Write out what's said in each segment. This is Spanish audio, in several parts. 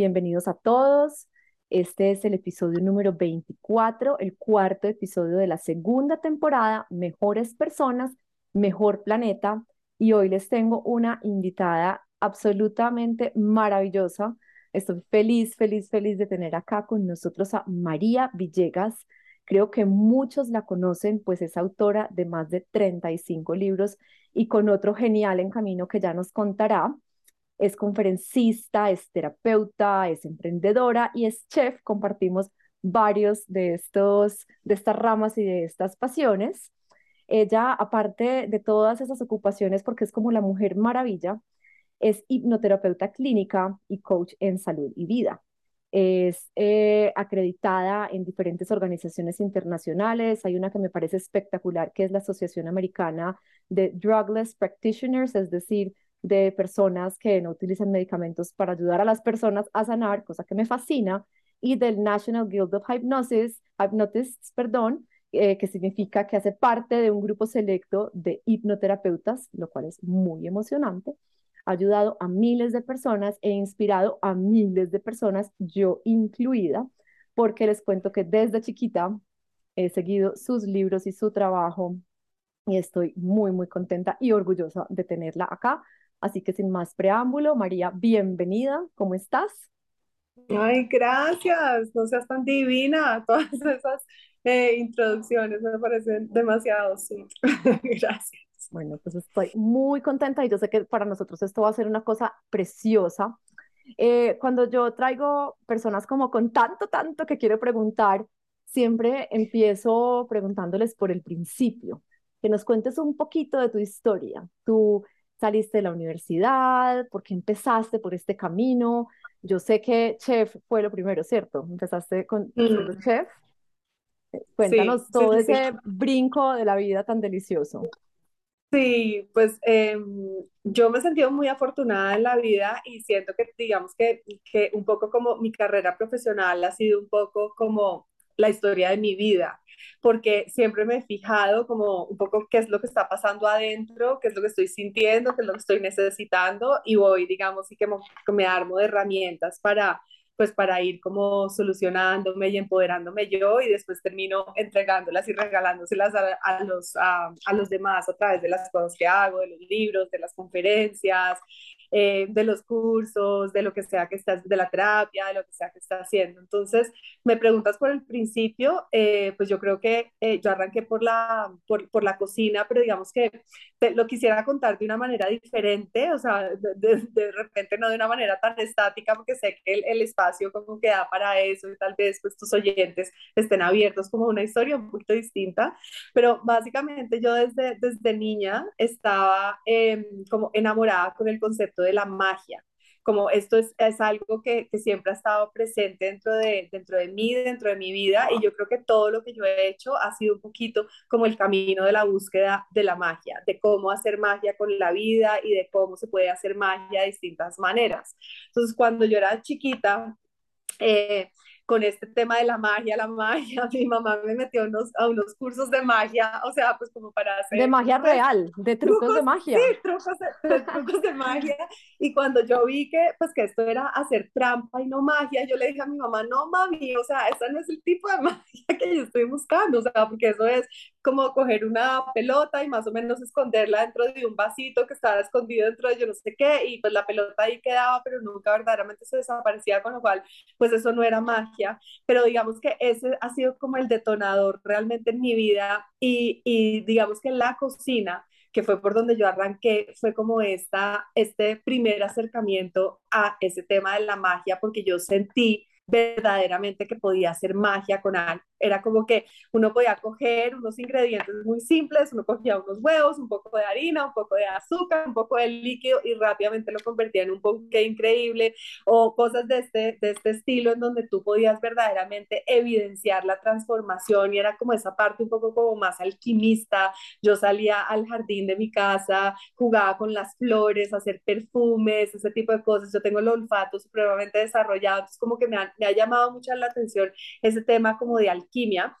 Bienvenidos a todos. Este es el episodio número 24, el cuarto episodio de la segunda temporada, Mejores Personas, Mejor Planeta. Y hoy les tengo una invitada absolutamente maravillosa. Estoy feliz, feliz, feliz de tener acá con nosotros a María Villegas. Creo que muchos la conocen, pues es autora de más de 35 libros y con otro genial en camino que ya nos contará es conferencista, es terapeuta, es emprendedora y es chef. Compartimos varios de, estos, de estas ramas y de estas pasiones. Ella, aparte de todas esas ocupaciones, porque es como la mujer maravilla, es hipnoterapeuta clínica y coach en salud y vida. Es eh, acreditada en diferentes organizaciones internacionales. Hay una que me parece espectacular, que es la Asociación Americana de Drugless Practitioners, es decir, de personas que no utilizan medicamentos para ayudar a las personas a sanar, cosa que me fascina, y del National Guild of Hypnosis, Hypnotists, perdón, eh, que significa que hace parte de un grupo selecto de hipnoterapeutas, lo cual es muy emocionante. Ha ayudado a miles de personas e inspirado a miles de personas, yo incluida, porque les cuento que desde chiquita he seguido sus libros y su trabajo y estoy muy, muy contenta y orgullosa de tenerla acá Así que sin más preámbulo, María, bienvenida, ¿cómo estás? Ay, gracias, no seas tan divina, todas esas eh, introducciones me parecen demasiado, sí, gracias. Bueno, pues estoy muy contenta y yo sé que para nosotros esto va a ser una cosa preciosa. Eh, cuando yo traigo personas como con tanto, tanto que quiero preguntar, siempre empiezo preguntándoles por el principio, que nos cuentes un poquito de tu historia, tu saliste de la universidad? ¿Por qué empezaste por este camino? Yo sé que chef fue lo primero, ¿cierto? Empezaste con mm. chef. Eh, cuéntanos todo ese brinco de la vida tan delicioso. Sí, pues em, yo me he sentido muy afortunada en la vida y siento que, digamos que, que un poco como mi carrera profesional ha sido un poco como la historia de mi vida porque siempre me he fijado como un poco qué es lo que está pasando adentro, qué es lo que estoy sintiendo, qué es lo que estoy necesitando y voy, digamos, y que me armo de herramientas para pues para ir como solucionándome y empoderándome yo y después termino entregándolas y regalándoselas a, a los, a, a, los demás a través de las cosas que hago, de los libros, de las conferencias, eh, de los cursos, de lo que sea que estás, de la terapia, de lo que sea que estás haciendo. Entonces, me preguntas por el principio, eh, pues yo creo que eh, yo arranqué por la, por, por, la cocina, pero digamos que lo quisiera contar de una manera diferente, o sea, de, de, repente no de una manera tan estática, porque sé que el, el, espacio como que da para eso y tal vez pues tus oyentes estén abiertos como una historia un poquito distinta, pero básicamente yo desde, desde niña estaba em, como enamorada con el concepto de la magia. Como esto es, es algo que, que, siempre ha estado presente dentro de, dentro de mí, dentro de mi vida, y yo creo que todo lo que yo he hecho ha sido un poquito como el camino de la búsqueda de la magia, de cómo hacer magia con la vida y de cómo se puede hacer magia de distintas maneras. Entonces, cuando yo era chiquita, eh, con este tema de la magia, la magia, mi mamá me metió unos, a unos cursos de magia, o sea, pues como para hacer... De magia real, de trucos, de magia. Sí, trucos de, trucos de magia. Y cuando yo vi que, pues que esto era hacer trampa y no magia, yo le dije a mi mamá, no mami, o sea, ese no es el tipo de magia que yo estoy buscando, o sea, porque eso es como coger una pelota y más o menos esconderla dentro de un vasito que estaba escondido dentro de yo no sé qué, y pues la pelota ahí quedaba, pero nunca verdaderamente se desaparecía, con lo cual, pues eso no era magia, pero digamos que ese ha sido como el detonador realmente en mi vida y, y digamos que la cocina que fue por donde yo arranqué, fue como esta, este primer acercamiento a ese tema de la magia, porque yo sentí verdaderamente que podía hacer magia con algo. Era como que uno podía coger unos ingredientes muy simples, uno cogía unos huevos, un poco de harina, un poco de azúcar, un poco de líquido y rápidamente lo convertía en un ponqué increíble o cosas de este, de este estilo en donde tú podías verdaderamente evidenciar la transformación y era como esa parte un poco como más alquimista. Yo salía al jardín de mi casa, jugaba con las flores, hacer perfumes, ese tipo de cosas. Yo tengo el olfato supremamente desarrollado, entonces como que me, me ha llamado mucho la atención ese tema como de alquimia alquimia.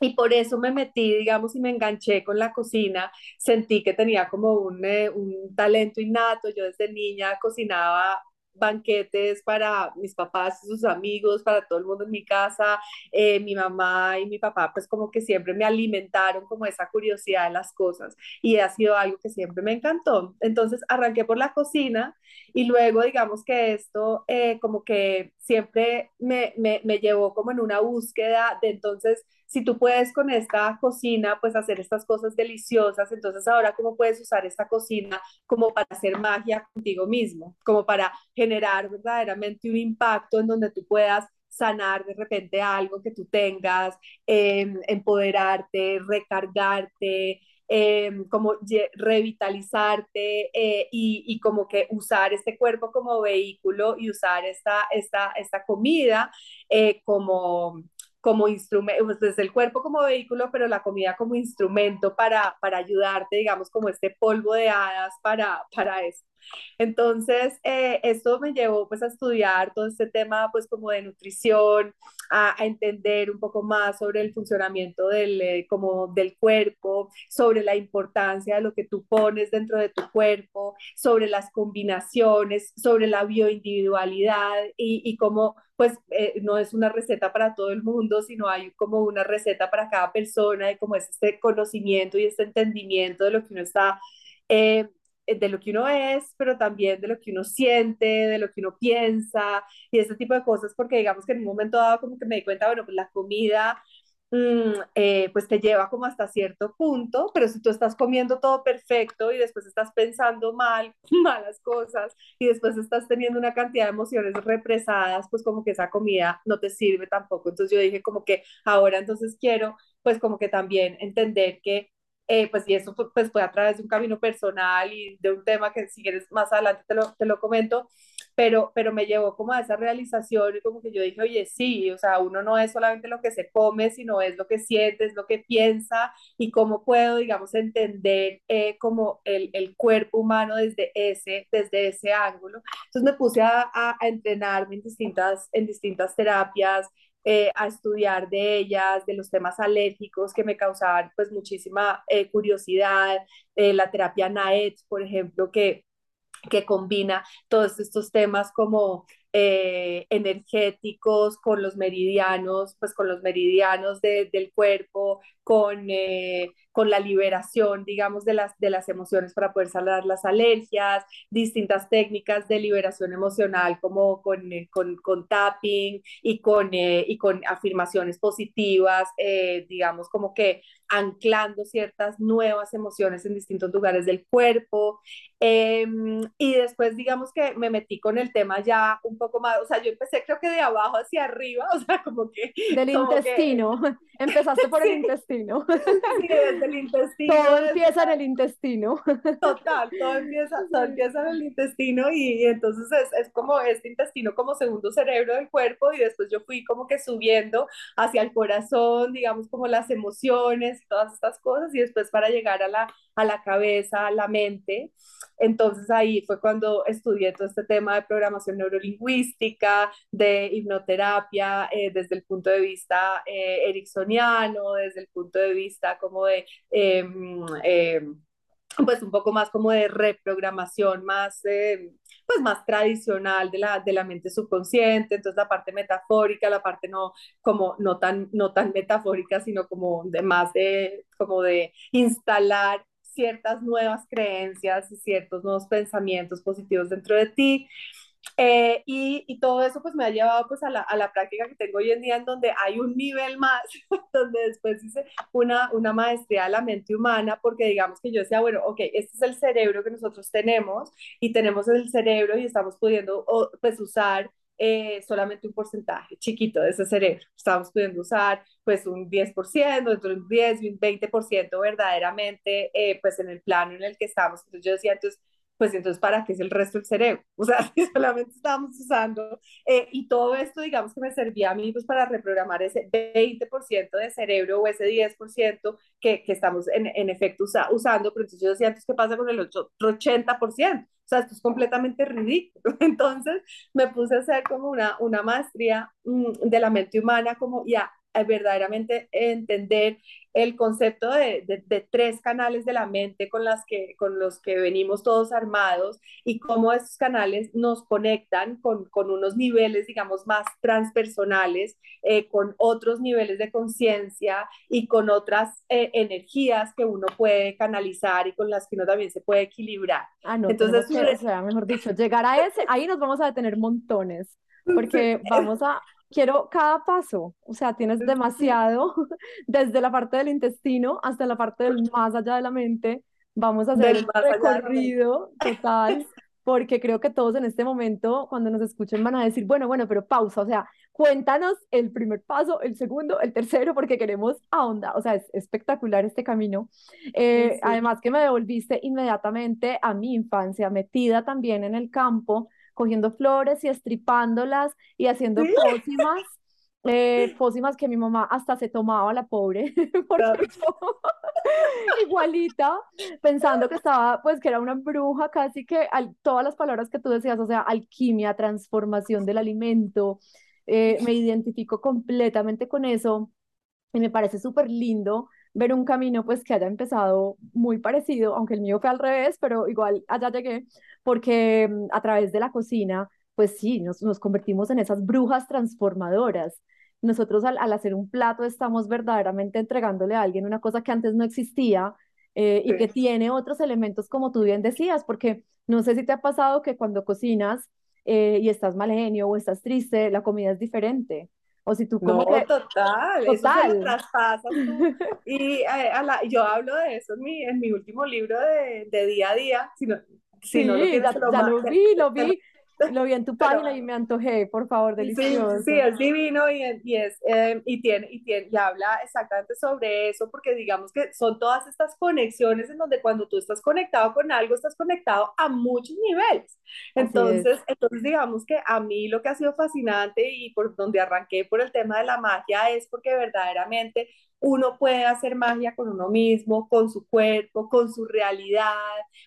Y por eso me metí, digamos, y me enganché con la cocina. Sentí que tenía como un, eh, un talento innato. Yo desde niña cocinaba banquetes para mis papás y sus amigos, para todo el mundo en mi casa. Eh, mi mamá y mi papá pues como que siempre me alimentaron como esa curiosidad de las cosas y ha sido algo que siempre me encantó. Entonces arranqué por la cocina y luego digamos que esto eh, como que siempre me, me, me llevó como en una búsqueda de entonces si tú puedes con esta cocina, pues hacer estas cosas deliciosas, entonces ahora cómo puedes usar esta cocina como para hacer magia contigo mismo, como para generar verdaderamente un impacto en donde tú puedas sanar de repente algo que tú tengas, em, empoderarte, recargarte, em, como revitalizarte eh, y, y, como que usar este cuerpo como vehículo y usar esta, esta, esta comida eh, como como instrumento, pues el cuerpo como vehículo, pero la comida como instrumento para, para ayudarte, digamos, como este polvo de hadas para, para eso. Entonces, eh, esto me llevó pues a estudiar todo este tema pues como de nutrición, a, entender un poco más sobre el funcionamiento del, eh, como del cuerpo, sobre la importancia de lo que tú pones dentro de tu cuerpo, sobre las combinaciones, sobre la bioindividualidad y, y cómo pues eh, no es una receta para todo el mundo, sino hay como una receta para cada persona y como es este conocimiento y este entendimiento de lo que uno está eh, de lo que uno es, pero también de lo que uno siente, de lo que uno piensa y ese tipo de cosas, porque digamos que en un momento dado como que me di cuenta, bueno, pues la comida mm, eh, pues te lleva como hasta cierto punto, pero si tú estás comiendo todo perfecto y después estás pensando mal, malas cosas y después estás teniendo una cantidad de emociones represadas, pues como que esa comida no te sirve tampoco. Entonces yo dije como que ahora entonces quiero pues como que también entender que eh, pues y eso pues fue a través de un camino personal y de un tema que si quieres más adelante te lo, te lo comento, pero, pero me llevó como a esa realización y como que yo dije, oye, sí, o sea, uno no es solamente lo que se come, sino es lo que siente, es lo que piensa y cómo puedo, digamos, entender eh, como el, el, cuerpo humano desde ese, desde ese ángulo. Entonces me puse a, a, a entrenarme en distintas, en distintas terapias, eh, a estudiar de ellas, de los temas alérgicos que me causaban pues muchísima eh, curiosidad, eh, la terapia NAET, por ejemplo, que, que combina todos estos temas como energéticos con los meridianos, pues con los meridianos del cuerpo, con, con la liberación, digamos, de las, de las emociones para poder sanar las alergias, distintas técnicas de liberación emocional como con, eh, con, con tapping y con, eh, y con afirmaciones positivas, eh, digamos, como que anclando ciertas nuevas emociones en distintos lugares del cuerpo. Em, y después, digamos que me metí con el tema ya un poco más, o sea, yo empecé creo que de abajo hacia arriba, o sea, como que... Del intestino, empezaste por el intestino. Sí, desde el intestino. Todo empieza en el intestino. Total, todo empieza, todo empieza en el intestino y, y entonces es, es, como este intestino como segundo cerebro del cuerpo y después yo fui como que subiendo hacia el corazón, digamos como las emociones todas estas cosas y después para llegar a la, a la cabeza, a la mente. Entonces ahí fue cuando estudié todo este tema de programación neurolingüística, de hipnoterapia, eh, desde el punto de vista eh, ericksoniano, desde el punto de vista como de... Eh, pues un poco más como de reprogramación más, eh, pues más tradicional de la, de la mente subconsciente, entonces la parte metafórica, la parte no, como no tan, no tan metafórica, sino como de más de, como de instalar ciertas nuevas creencias y ciertos nuevos pensamientos positivos dentro de ti. Eh, y, y, todo eso pues me ha llevado pues a la, a la, práctica que tengo hoy en día en donde hay un nivel más, donde después hice una, una maestría de la mente humana porque digamos que yo decía, bueno, ok, este es el cerebro que nosotros tenemos y tenemos el cerebro y estamos pudiendo pues usar eh, solamente un porcentaje chiquito de ese cerebro. Estamos pudiendo usar pues un 10%, entre un 10 y un 20% verdaderamente eh, pues en el plano en el que estamos. Entonces yo decía, entonces pues entonces, ¿para qué es el resto del cerebro? O sea, si solamente estábamos usando, eh, y todo esto, digamos que me servía a mí, pues para reprogramar ese 20% de cerebro o ese 10% que, que estamos en, en efecto usa, usando, pero entonces yo decía, ¿qué pasa con el otro 80%? O sea, esto es completamente ridículo. Entonces me puse a hacer como una, una maestría mmm, de la mente humana, como ya eh, verdaderamente entender el concepto de, de, tres canales de la mente con, las que, con los que venimos todos armados y cómo esos canales nos conectan con, con unos niveles, digamos, más transpersonales, eh, con otros niveles de conciencia y con otras eh, energías que uno puede canalizar y con las que uno también se puede equilibrar. Ah, no, Entonces, que, o sea, mejor dicho, llegar a ese, ahí nos vamos a detener montones, porque vamos a, quiero cada paso, o sea, tienes demasiado, desde la parte del intestino hasta la parte del más allá de la mente, vamos a hacer un recorrido total, porque creo que todos en este momento, cuando nos escuchen, van a decir, bueno, bueno, pero pausa, o sea, cuéntanos el primer paso, el segundo, el tercero, porque queremos ahondar, o sea, es espectacular este camino. Eh, además que me devolviste inmediatamente a mi infancia, metida también en el campo, cogiendo flores y estripándolas y haciendo pócimas. Eh, pócimas que mi mamá hasta se tomaba la pobre, porque igualita, pensando que estaba, pues que era una bruja, casi que al, todas las palabras que tú decías, o sea, alquimia, transformación del alimento, eh, me identifico completamente con eso y me parece súper lindo ver un camino pues que haya empezado muy parecido, aunque el mío fue al revés, pero igual allá llegué, porque mm, a través de la cocina, pues sí, nos, nos convertimos en esas brujas transformadoras. Nosotros al, al, hacer un plato estamos verdaderamente entregándole a alguien una cosa que antes no existía eh, y que tiene otros elementos como tú bien decías, porque no sé si te ha pasado que cuando cocinas eh, y estás mal genio o estás triste, la comida es diferente. O si tú como no, total, total. eso traspasas tú. Y eh, yo hablo de eso en mi, en mi último libro de, de día a día, si no, si no lo ya, ya lo vi, lo vi. Lo vi en tu página y me antojé, por favor, delicioso. Sí, sí es divino y, y es, eh, y, tiene, y, tiene, y habla exactamente sobre eso, porque digamos que son todas estas conexiones en donde cuando tú estás conectado con algo, estás conectado a muchos niveles. Entonces, entonces digamos que a mí lo que ha sido fascinante y por donde arranqué por el tema de la magia es porque verdaderamente uno puede hacer magia con uno mismo, con su cuerpo, con su realidad,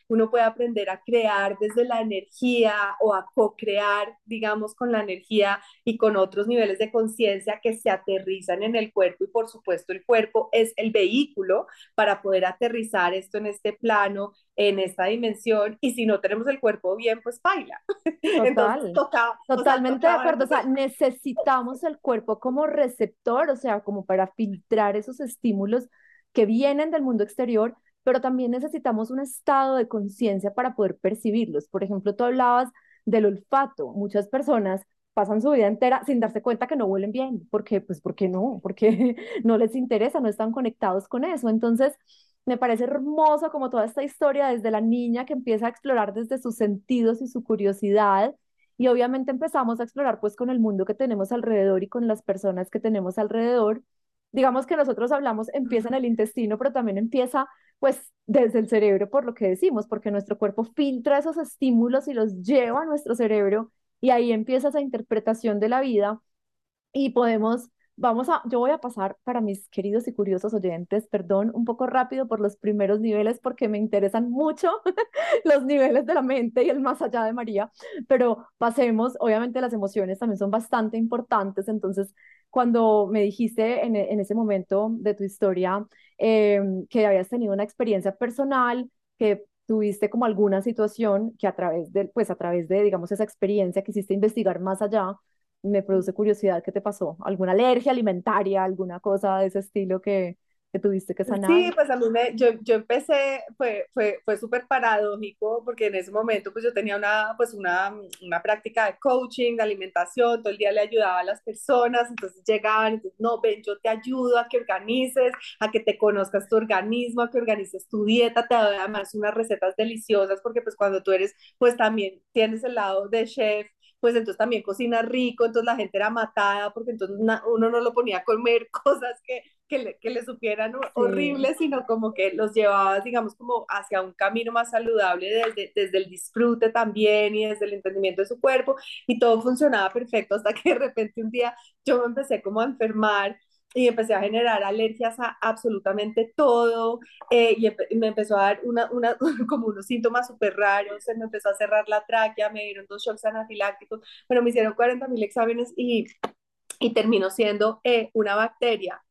uno puede aprender a crear desde la energía o a co-crear, digamos, con la energía y con otros niveles de conciencia que se aterrizan en el cuerpo y por supuesto el cuerpo es el vehículo para poder aterrizar esto en este plano, en esta dimensión y si no tenemos el cuerpo bien, pues baila. Total, totalmente de acuerdo, o sea, necesitamos el cuerpo como receptor, o sea, como para filtrar esos estímulos que vienen del mundo exterior, pero también necesitamos un estado de conciencia para poder percibirlos. Por ejemplo, tú hablabas del olfato. Muchas personas pasan su vida entera sin darse cuenta que no huelen bien. ¿Por qué? Pues porque no, porque no les interesa, no están conectados con eso. Entonces, me parece hermoso como toda esta historia desde la niña que empieza a explorar desde sus sentidos y su curiosidad. Y obviamente empezamos a explorar pues con el mundo que tenemos alrededor y con las personas que tenemos alrededor. Digamos que nosotros hablamos, empieza en el intestino, pero también empieza pues desde el cerebro por lo que decimos, porque nuestro cuerpo filtra esos estímulos y los lleva a nuestro cerebro y ahí empieza esa interpretación de la vida. Y podemos Vamos a, yo voy a pasar para mis queridos y curiosos oyentes, perdón, un poco rápido por los primeros niveles porque me interesan mucho los niveles de la mente y el más allá de María, pero pasemos, obviamente las emociones también son bastante importantes, entonces cuando me dijiste en, en ese momento de tu historia em, que habías tenido una experiencia personal, que tuviste como alguna situación que a través de, pues a través de, digamos, esa experiencia quisiste investigar más allá, me produce curiosidad, ¿qué te pasó? ¿Alguna alergia alimentaria, alguna cosa de ese estilo que, que tuviste que sanar? Sí, pues a mí me, yo, yo empecé, fue, fue, fue súper paradójico porque en ese momento pues yo tenía una, pues una, una práctica de coaching, de alimentación, todo el día le ayudaba a las personas, entonces llegaban, entonces, no, ven, yo te ayudo a que organices, a que te conozcas tu organismo, a que organices tu dieta, te doy además unas recetas deliciosas porque pues cuando tú eres, pues también tienes el lado de chef, pues entonces también cocina rico, entonces la gente era matada porque entonces uno no lo ponía a comer cosas que, que, le, que le supieran horribles, sino como que los llevaba, digamos, como hacia un camino más saludable desde, desde el disfrute también y desde el entendimiento de su cuerpo y todo funcionaba perfecto hasta que de repente un día yo me empecé como a enfermar y empecé a generar alergias a absolutamente todo eh, y, me empezó a dar una, una, como unos síntomas súper raros, se me empezó a cerrar la tráquea, me dieron dos shocks anafilácticos, pero me hicieron 40 mil exámenes y y terminó siendo eh, una bacteria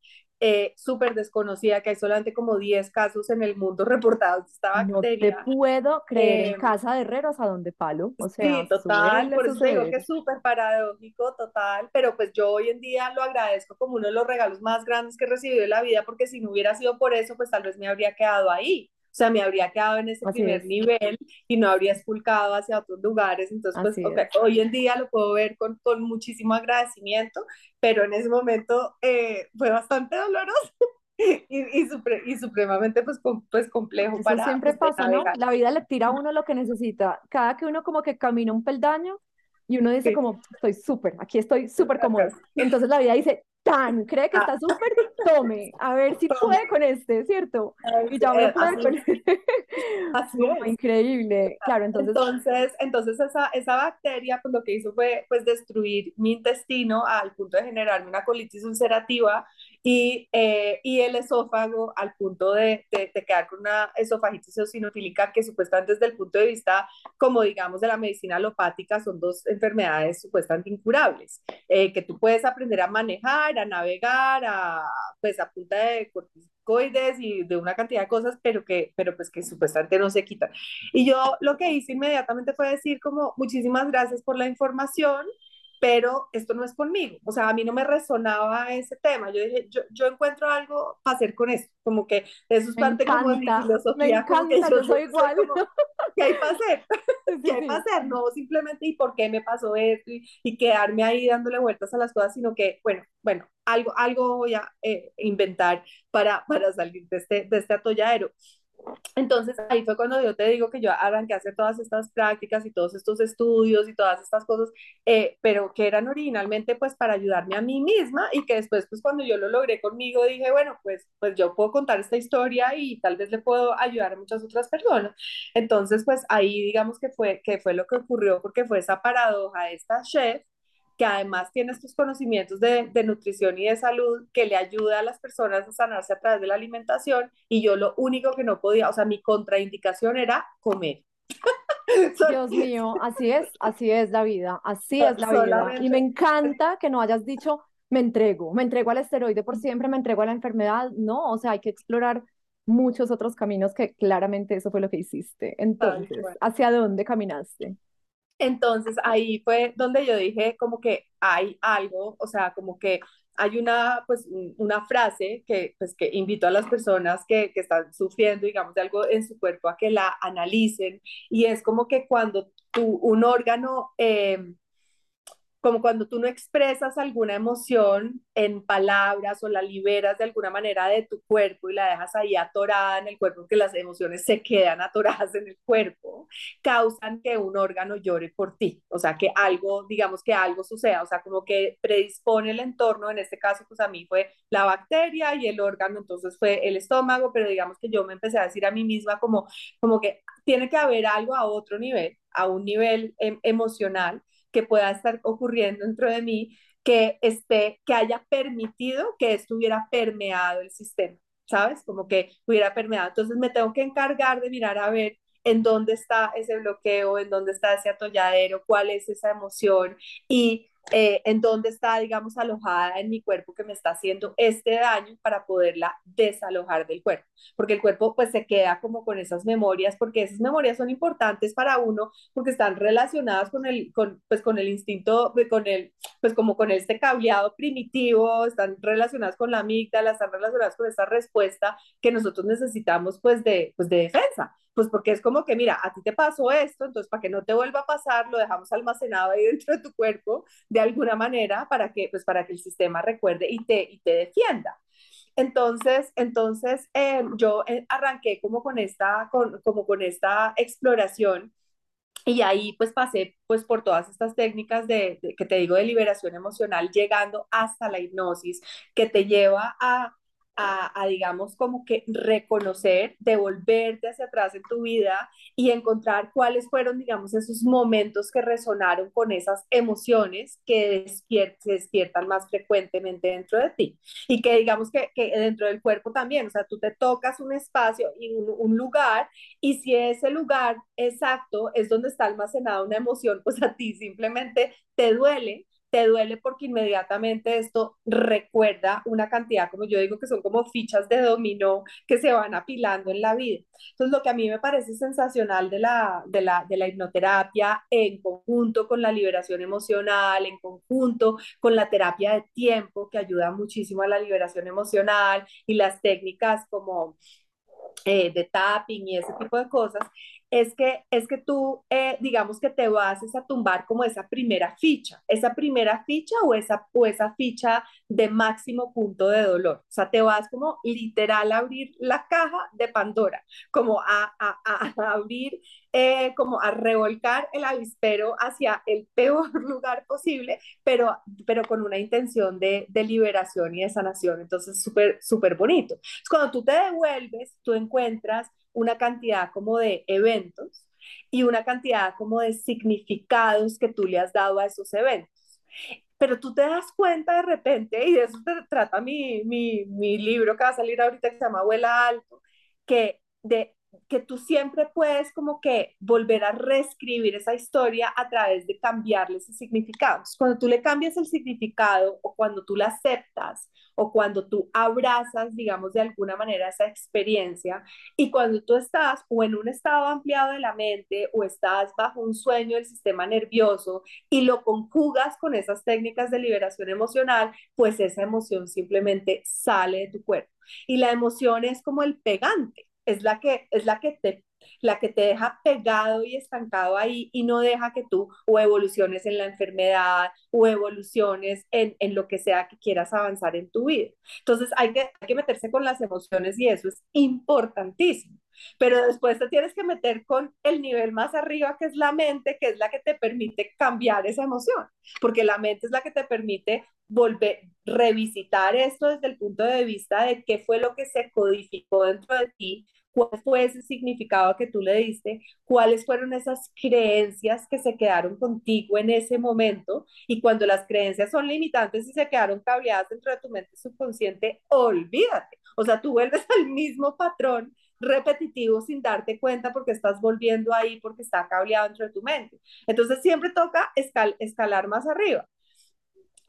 eh, súper desconocida, que hay solamente como 10 casos en el mundo reportados de esta bacteria. No te puedo creer, em, casa de herreros a donde palo, o sea, sí, total, por eso digo que es súper paradójico, total, pero pues yo hoy en día lo agradezco como uno de los regalos más grandes que he recibido en la vida, porque si no hubiera sido por eso, pues tal vez me habría quedado ahí, o sea, me habría quedado en ese primer nivel y no habría expulcado hacia otros lugares. Entonces, pues hoy en día lo puedo ver con, con muchísimo agradecimiento, pero en ese momento eh, fue bastante doloroso. Y, y, y, supremamente pues, pues complejo Eso para siempre pues, pasa, ¿no? La vida le tira a uno lo que necesita. Cada que uno como que camina un peldaño y uno dice como, estoy súper, aquí estoy súper cómodo. Entonces la vida dice, tan, cree que está súper, tome, a ver si puede con este, ¿cierto? Y ya voy a poder con este. Así es. Increíble, claro, entonces. Entonces, entonces esa, esa bacteria, pues lo que hizo fue, pues, destruir mi intestino al punto de generarme una colitis ulcerativa y, eh, y el esófago al punto de, de, quedar con una esofagitis eosinofílica que supuestamente desde el punto de vista, como digamos, de la medicina alopática, son dos enfermedades supuestamente incurables, eh, que tú puedes aprender a manejar, a navegar, a, pues a punta de corticoides y de una cantidad de cosas, pero que, pero pues que supuestamente no se quitan. Y yo lo que hice inmediatamente fue decir como muchísimas gracias por la información, pero esto no es conmigo, o sea, a mí no me resonaba ese tema, yo dije, yo, yo encuentro algo para hacer con esto, como que eso es parte como de mi filosofía. Me encanta, yo, soy igual. ¿Qué hay para hacer? ¿Qué hay para hacer? No simplemente y por qué me pasó esto y, quedarme ahí dándole vueltas a las cosas, sino que, bueno, bueno, algo, algo voy a eh, inventar para, para salir de este, de este atolladero. Entonces ahí fue cuando yo te digo que yo arranqué a hacer todas estas prácticas y todos estos estudios y todas estas cosas, eh, pero que eran originalmente pues para ayudarme a mí misma y que después pues cuando yo lo logré conmigo dije, bueno, pues, pues yo puedo contar esta historia y tal vez le puedo ayudar a muchas otras personas. Entonces pues ahí digamos que fue, que fue lo que ocurrió porque fue esa paradoja de esta chef que además tiene estos conocimientos de, de, nutrición y de salud que le ayuda a las personas a sanarse a través de la alimentación y yo lo único que no podía, o sea, mi contraindicación era comer. Dios mío, así es, así es la vida, así es la vida. Y me encanta que no hayas dicho, me entrego, me entrego al esteroide por siempre, me entrego a la enfermedad. No, o sea, hay que explorar muchos otros caminos que claramente eso fue lo que hiciste. Entonces, ¿hacia dónde caminaste? Entonces ahí fue donde yo dije como que hay algo, o sea, como que hay una, pues, una frase que, pues, que invito a las personas que, que están sufriendo, digamos, de algo en su cuerpo a que la analicen. Y es como que cuando tu, un órgano eh, como cuando tú no expresas alguna emoción en palabras o la liberas de alguna manera de tu cuerpo y la dejas ahí atorada en el cuerpo, que las emociones se quedan atoradas en el cuerpo, causan que un órgano llore por ti, o sea, que algo, digamos que algo suceda, o sea, como que predispone el entorno, en este caso, pues a mí fue la bacteria y el órgano, entonces fue el estómago, pero digamos que yo me empecé a decir a mí misma como, como que tiene que haber algo a otro nivel, a un nivel em, emocional que pueda estar ocurriendo dentro de mí que esté, que haya permitido que estuviera permeado el sistema, ¿sabes? Como que hubiera permeado. Entonces me tengo que encargar de mirar a ver en dónde está ese bloqueo, en dónde está ese atolladero, cuál es esa emoción y eh, en dónde está, digamos, alojada en mi cuerpo que me está haciendo este daño para poderla desalojar del cuerpo. Porque el cuerpo pues se queda como con esas memorias, porque esas memorias son importantes para uno, porque están relacionadas con el, con, pues, con el instinto, con el, pues como con este cableado primitivo, están relacionadas con la amígdala, están relacionadas con esta respuesta que nosotros necesitamos pues de, pues de defensa. Pues porque es como que, mira, a ti te pasó esto, entonces para que no te vuelva a pasar, lo dejamos almacenado ahí dentro de tu cuerpo de alguna manera para que, pues para que el sistema recuerde y te, y te defienda. Entonces, entonces eh, yo arranqué como con esta, con, como con esta exploración y ahí pues pasé pues por todas estas técnicas de, de, que te digo de liberación emocional, llegando hasta la hipnosis, que te lleva a a, digamos, como que reconocer, devolverte hacia atrás en tu vida y encontrar cuáles fueron, digamos, esos momentos que resonaron con esas emociones que despiertan más frecuentemente dentro de ti. Y que digamos que, que, dentro del cuerpo también, o sea, tú te tocas un espacio y un, un lugar y si ese lugar exacto es donde está almacenada una emoción, pues a ti simplemente te duele te duele porque inmediatamente esto recuerda una cantidad, como yo digo, que son como fichas de dominó que se van apilando en la vida. Entonces, lo que a mí me parece sensacional de la, de la, de la hipnoterapia en conjunto con la liberación emocional, en conjunto con la terapia de tiempo, que ayuda muchísimo a la liberación emocional y las técnicas como eh, de tapping y ese tipo de cosas, es que, es que tú, eh, digamos que te vas a tumbar como esa primera ficha, esa primera ficha o esa, o esa ficha de máximo punto de dolor. O sea, te vas como literal a abrir la caja de Pandora, como a, a, a abrir, eh, como a revolcar el avispero hacia el peor lugar posible, pero, pero con una intención de, de liberación y de sanación. Entonces, súper, súper bonito. Cuando tú te devuelves, tú encuentras una cantidad como de eventos y una cantidad como de significados que tú le has dado a esos eventos. Pero tú te das cuenta de repente, y de eso te trata mi, mi, mi libro que va a salir ahorita que se llama Abuela Alto, que de que tú siempre puedes como que volver a reescribir esa historia a través de cambiarle ese significado. Cuando tú le cambias el significado o cuando tú la aceptas o cuando tú abrazas, digamos, de alguna manera esa experiencia y cuando tú estás o en un estado ampliado de la mente o estás bajo un sueño del sistema nervioso y lo conjugas con esas técnicas de liberación emocional, pues esa emoción simplemente sale de tu cuerpo. Y la emoción es como el pegante es la que, es la que te la que te deja pegado y estancado ahí y no deja que tú o evoluciones en la enfermedad o evoluciones en, en lo que sea que quieras avanzar en tu vida. Entonces hay que, hay que meterse con las emociones y eso es importantísimo. Pero después te tienes que meter con el nivel más arriba, que es la mente, que es la que te permite cambiar esa emoción, porque la mente es la que te permite volver, revisitar esto desde el punto de vista de qué fue lo que se codificó dentro de ti, cuál fue ese significado que tú le diste, cuáles fueron esas creencias que se quedaron contigo en ese momento y cuando las creencias son limitantes y se quedaron cableadas dentro de tu mente subconsciente, olvídate. O sea, tú vuelves al mismo patrón repetitivo sin darte cuenta porque estás volviendo ahí porque está cableado dentro de tu mente. Entonces siempre toca escalar más arriba.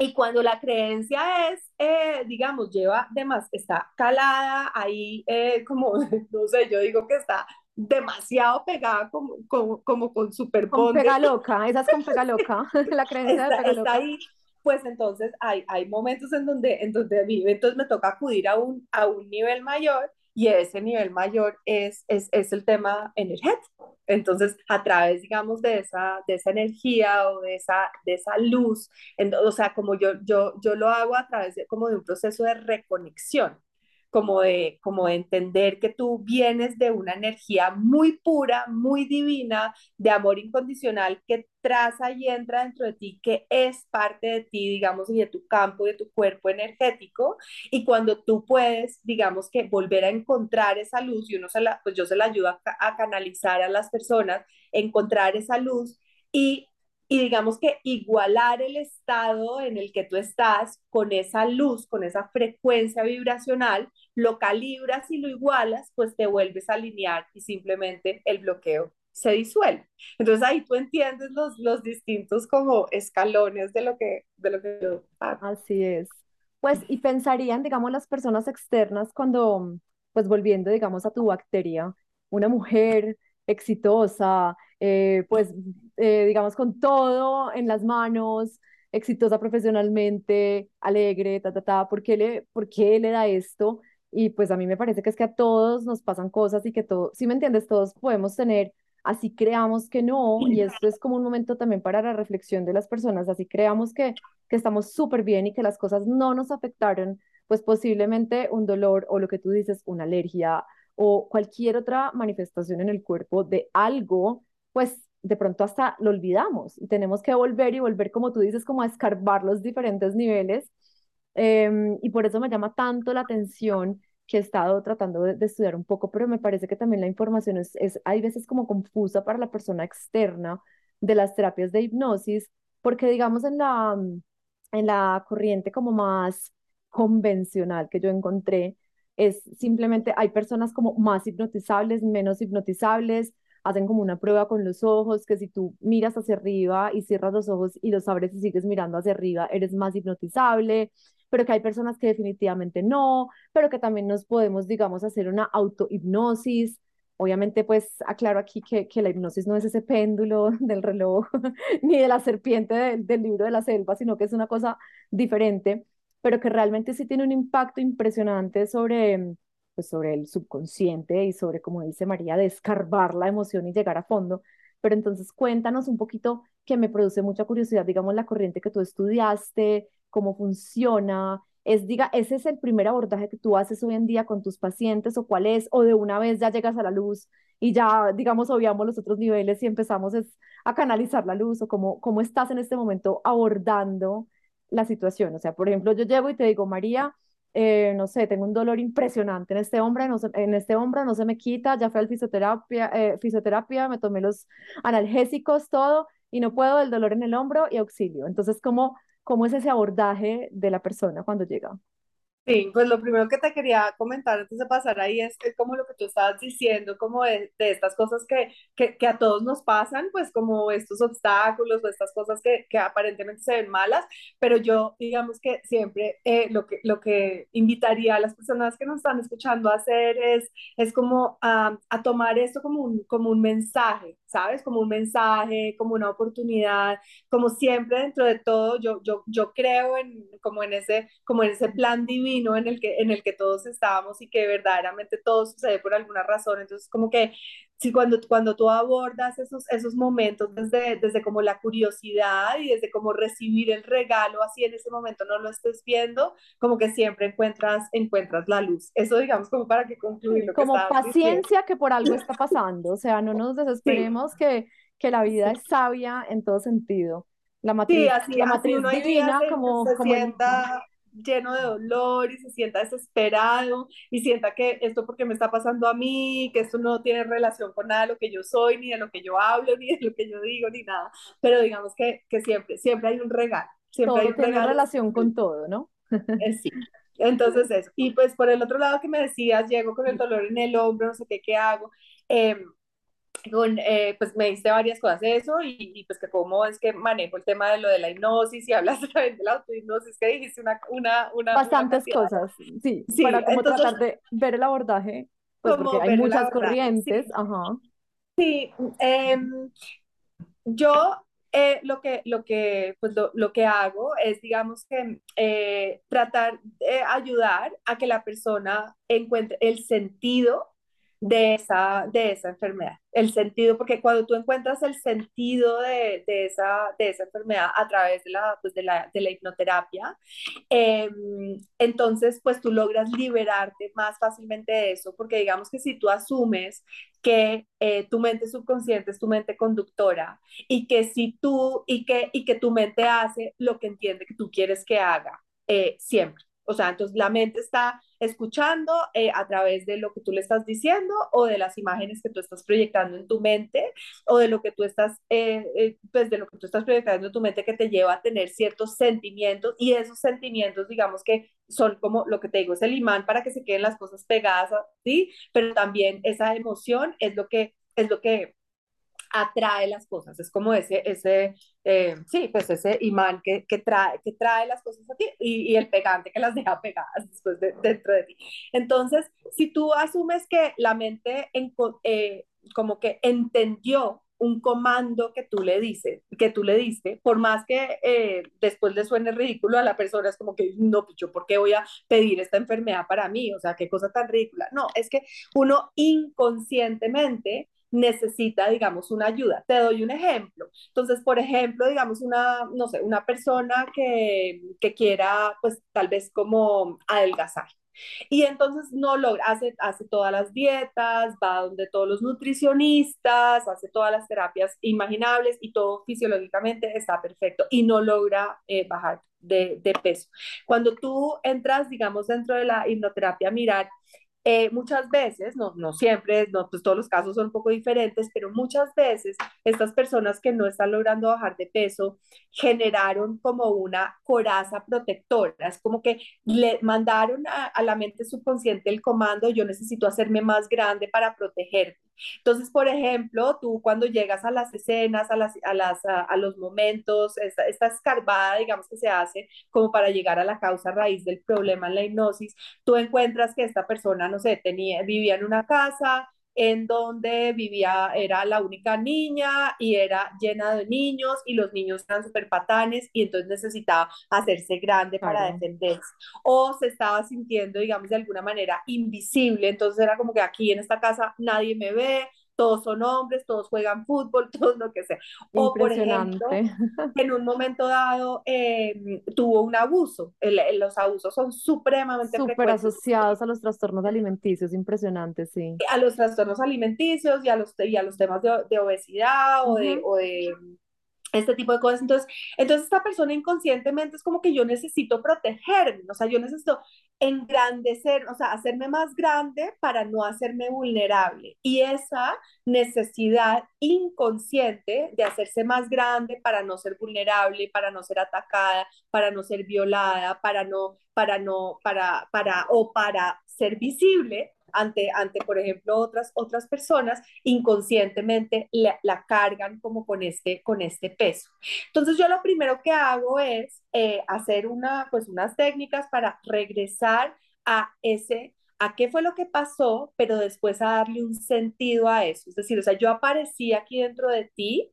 Y cuando la creencia es, eh, digamos, lleva de más, está calada ahí, eh, como, no sé, yo digo que está demasiado pegada como, como, como con super Con pega loca, esa es con pega loca, la creencia está, de pega está ahí, pues entonces hay, hay momentos en donde, en donde a mí entonces me toca acudir a un, a un nivel mayor y ese nivel mayor es, es, es, el tema energético. Entonces, a través, digamos, de esa, de esa energía o de esa, de esa luz, o sea, como yo, yo, yo lo hago a través de, como de un proceso de reconexión como de, como de entender que tú vienes de una energía muy pura, muy divina, de amor incondicional que traza y entra dentro de ti, que es parte de ti, digamos, y de tu campo, de tu cuerpo energético. Y cuando tú puedes, digamos, que volver a encontrar esa luz, y uno se la, pues yo se la ayudo a, a canalizar a las personas, encontrar esa luz y y digamos que igualar el estado en el que tú estás con esa luz, con esa frecuencia vibracional, lo calibras y lo igualas, pues te vuelves a alinear y simplemente el bloqueo se disuelve. Entonces ahí tú entiendes los, los distintos como escalones de lo que, de lo que yo hago. Así es. Pues, y pensarían, digamos, las personas externas cuando, pues volviendo, digamos, a tu bacteria, una mujer exitosa, eh, pues eh, digamos con todo en las manos, exitosa profesionalmente, alegre, ta, ta, ta, ¿por qué le, por qué le da esto? Y pues a mí me parece que es que a todos nos pasan cosas y que todos, si me entiendes, todos podemos tener, así creamos que no, y esto es como un momento también para la reflexión de las personas, así creamos que, que estamos súper bien y que las cosas no nos afectaron, pues posiblemente un dolor o lo que tú dices, una alergia o cualquier otra manifestación en el cuerpo de algo, pues de pronto hasta lo olvidamos y tenemos que volver y volver, como tú dices, como a escarbar los diferentes niveles. Em, y por eso me llama tanto la atención que he estado tratando de, estudiar un poco, pero me parece que también la información es, es, hay veces como confusa para la persona externa de las terapias de hipnosis, porque digamos en la, en la corriente como más convencional que yo encontré, es simplemente hay personas como más hipnotizables, menos hipnotizables, hacen como una prueba con los ojos, que si tú miras hacia arriba y cierras los ojos y los abres y sigues mirando hacia arriba, eres más hipnotizable, pero que hay personas que definitivamente no, pero que también nos podemos, digamos, hacer una autohipnosis. Obviamente, pues aclaro aquí que, que la hipnosis no es ese péndulo del reloj ni de la serpiente del, del libro de la selva, sino que es una cosa diferente, pero que realmente sí tiene un impacto impresionante sobre, pues sobre el subconsciente y sobre, como dice María, descarbar la emoción y llegar a fondo. Pero entonces cuéntanos un poquito que me produce mucha curiosidad, digamos, la corriente que tú estudiaste, cómo funciona. Es, diga, ¿ese es el primer abordaje que tú haces hoy en día con tus pacientes o cuál es? ¿O de una vez ya llegas a la luz y ya, digamos, obviamos los otros niveles y empezamos a canalizar la luz? ¿O cómo, cómo estás en este momento abordando la situación? O sea, por ejemplo, yo llego y te digo, María, eh, no sé, tengo un dolor impresionante en este hombro, no en este hombro no se me quita, ya fue al fisioterapia, eh, fisioterapia, me tomé los analgésicos, todo, y no puedo del dolor en el hombro y auxilio. Entonces, ¿cómo, cómo es ese abordaje de la persona cuando llega? Sí, pues lo primero que te quería comentar antes de pasar ahí es, como lo que tú estabas diciendo, como de, de estas cosas que, que, que, a todos nos pasan, pues como estos obstáculos o estas cosas que, que aparentemente se ven malas, pero yo digamos que siempre eh, lo, que, lo que invitaría a las personas que nos están escuchando a hacer es, es como a, a tomar esto como un, como un mensaje, ¿sabes? Como un mensaje, como una oportunidad, como siempre dentro de todo, yo, yo, yo creo en, como, en ese, como en ese plan divino en el, que, en el que todos estábamos y que verdaderamente todo sucede por alguna razón. Entonces, como que si cuando, cuando tú abordas esos, esos momentos desde, desde como la curiosidad y desde como recibir el regalo, así en ese momento no lo estés viendo, como que siempre encuentras, encuentras la luz. Eso digamos como para que concluir lo Como paciencia que por algo está pasando, o sea, no nos desesperemos que, que la vida es sabia en todo sentido. La matriz, así, la matriz divina como, como lleno de dolor y se sienta desesperado y sienta que esto porque me está pasando a mí, que esto no tiene relación con nada de lo que yo soy, ni de lo que yo hablo, ni de lo que yo digo, ni nada. Pero digamos que, que siempre, siempre hay un regalo. Siempre todo hay un tiene regalo. relación con todo, ¿no? Eh, sí. Entonces eso. Y pues por el otro lado que me decías, llego con el dolor en el hombro, no sé qué, qué hago. Eh, con, eh, pues me diste varias cosas de eso y, y, pues que cómo es que manejo el tema de lo de la hipnosis y hablas también de la autohipnosis que dijiste una, una, una bastantes una cosas, sí, sí, para como entonces, tratar de ver el abordaje, pues porque hay muchas corrientes, sí. ajá. Sí, eh, yo eh, lo que, lo que, pues lo, lo, que hago es, digamos que eh, tratar de ayudar a que la persona encuentre el sentido de esa, de esa enfermedad. El sentido, porque cuando tú encuentras el sentido de, de esa, de esa enfermedad a través de la, pues de la, de la hipnoterapia, eh, entonces pues tú logras liberarte más fácilmente de eso, porque digamos que si tú asumes que eh, tu mente subconsciente es tu mente conductora y que si tú y que, y que tu mente hace lo que entiende que tú quieres que haga, eh, siempre. O sea, entonces la mente está escuchando eh, a través de lo que tú le estás diciendo o de las imágenes que tú estás proyectando en tu mente o de lo que tú estás, eh, eh, pues de lo que tú estás proyectando en tu mente que te lleva a tener ciertos sentimientos y esos sentimientos, digamos que son como lo que te digo, es el imán para que se queden las cosas pegadas, ¿sí? Pero también esa emoción es lo que, es lo que atrae las cosas, es como ese, ese eh, sí, pues ese imán que, que, trae, que trae las cosas a ti y, y el pegante que las deja pegadas después de, dentro de ti. Entonces, si tú asumes que la mente en, eh, como que entendió un comando que tú le dices, que tú le diste, por más que eh, después le suene ridículo a la persona, es como que no, pues yo por qué voy a pedir esta enfermedad para mí, o sea, qué cosa tan ridícula. No, es que uno inconscientemente necesita, digamos, una ayuda. Te doy un ejemplo. Entonces, por ejemplo, digamos, una, no sé, una persona que, que quiera, pues, tal vez como adelgazar. Y entonces no logra, hace, hace todas las dietas, va donde todos los nutricionistas, hace todas las terapias imaginables y todo fisiológicamente está perfecto y no logra eh, bajar de, de peso. Cuando tú entras, digamos, dentro de la hipnoterapia, mirar eh, muchas veces, no, no siempre, no, pues todos los casos son un poco diferentes, pero muchas veces estas personas que no están logrando bajar de peso generaron como una coraza protectora, es como que le mandaron a, a la mente subconsciente el comando, yo necesito hacerme más grande para protegerte. Entonces, por ejemplo, tú cuando llegas a las escenas, a, las, a, las, a, los momentos, esta, esta, escarbada, digamos, que se hace como para llegar a la causa raíz del problema en la hipnosis, tú encuentras que esta persona, no sé, tenía, vivía en una casa, en donde vivía, era la única niña y era llena de niños y los niños eran súper patanes y entonces necesitaba hacerse grande para claro. defenderse. O se estaba sintiendo, digamos, de alguna manera invisible, entonces era como que aquí en esta casa nadie me ve, todos son hombres, todos juegan fútbol, todos lo que sea. O por ejemplo, en un momento dado eh, tuvo un abuso. El, los abusos son supremamente Súper asociados a los trastornos alimenticios, impresionante, sí. A los trastornos alimenticios y a los, y a los temas de, de obesidad uh -huh. de, o de este tipo de cosas. Entonces, entonces esta persona inconscientemente es como que yo necesito protegerme, o sea, yo necesito engrandecer, o sea, hacerme más grande para no hacerme vulnerable. Y esa necesidad inconsciente de hacerse más grande para no ser vulnerable, para no ser atacada, para no ser violada, para no, para no, para, para, o para ser visible, ante, ante por ejemplo, otras, otras personas, inconscientemente la, la, cargan como con este, con este peso. Entonces yo lo primero que hago es eh, hacer una, pues unas técnicas para regresar a ese, a qué fue lo que pasó, pero después a darle un sentido a eso. Es decir, o sea, yo aparecí aquí dentro de ti,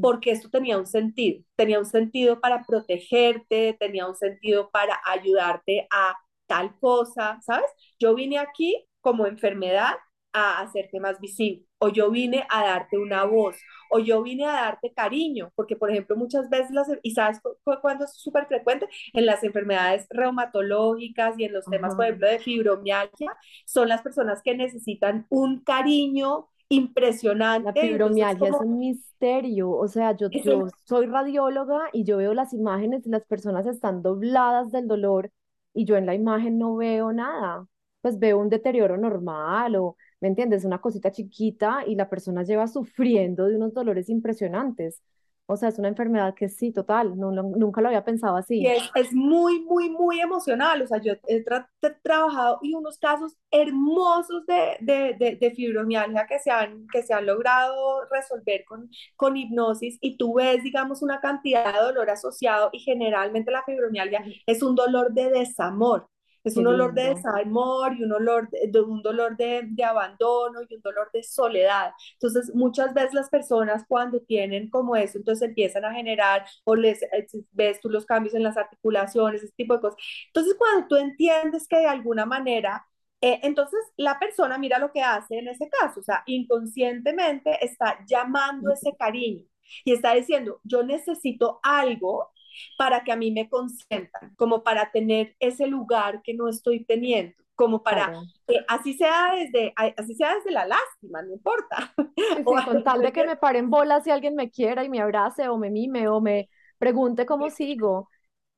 porque esto tenía un sentido, tenía un sentido para protegerte, tenía un sentido para ayudarte a tal cosa, ¿sabes? Yo vine aquí como enfermedad a hacerte más visible, o yo vine a darte una voz, o yo vine a darte cariño, porque por ejemplo muchas veces, las, y sabes cuándo es súper frecuente, en las enfermedades reumatológicas y en los temas, por ejemplo, de fibromialgia, son las personas que necesitan un cariño impresionante. La fibromialgia como... es un misterio, o sea, yo, yo soy radióloga y yo veo las imágenes y las personas están dobladas del dolor y yo en la imagen no veo nada pues veo un deterioro normal o, ¿me entiendes? Una cosita chiquita y la persona lleva sufriendo de unos dolores impresionantes. O sea, es una enfermedad que sí, total, no, no nunca lo había pensado así. Y es, es, muy, muy, muy emocional. O sea, yo he, tra trabajado y unos casos hermosos de, de, de, de, fibromialgia que se han, que se han logrado resolver con, con hipnosis y tú ves, digamos, una cantidad de dolor asociado y generalmente la fibromialgia es un dolor de desamor. Es un olor de desamor y un olor de, un dolor de, de, abandono y un dolor de soledad. Entonces, muchas veces las personas cuando tienen como eso, entonces empiezan a generar o les eh, ves tú los cambios en las articulaciones, ese tipo de cosas. Entonces, cuando tú entiendes que de alguna manera eh, entonces, la persona mira lo que hace en ese caso, o sea, inconscientemente está llamando ese cariño y está diciendo, yo necesito algo para que a mí me consientan, como para tener ese lugar que no estoy teniendo, como para, claro. eh, así, sea desde, así sea desde la lástima, no importa. Sí, sí, con tal de que me paren bolas si alguien me quiera y me abrace o me mime o me pregunte cómo sigo.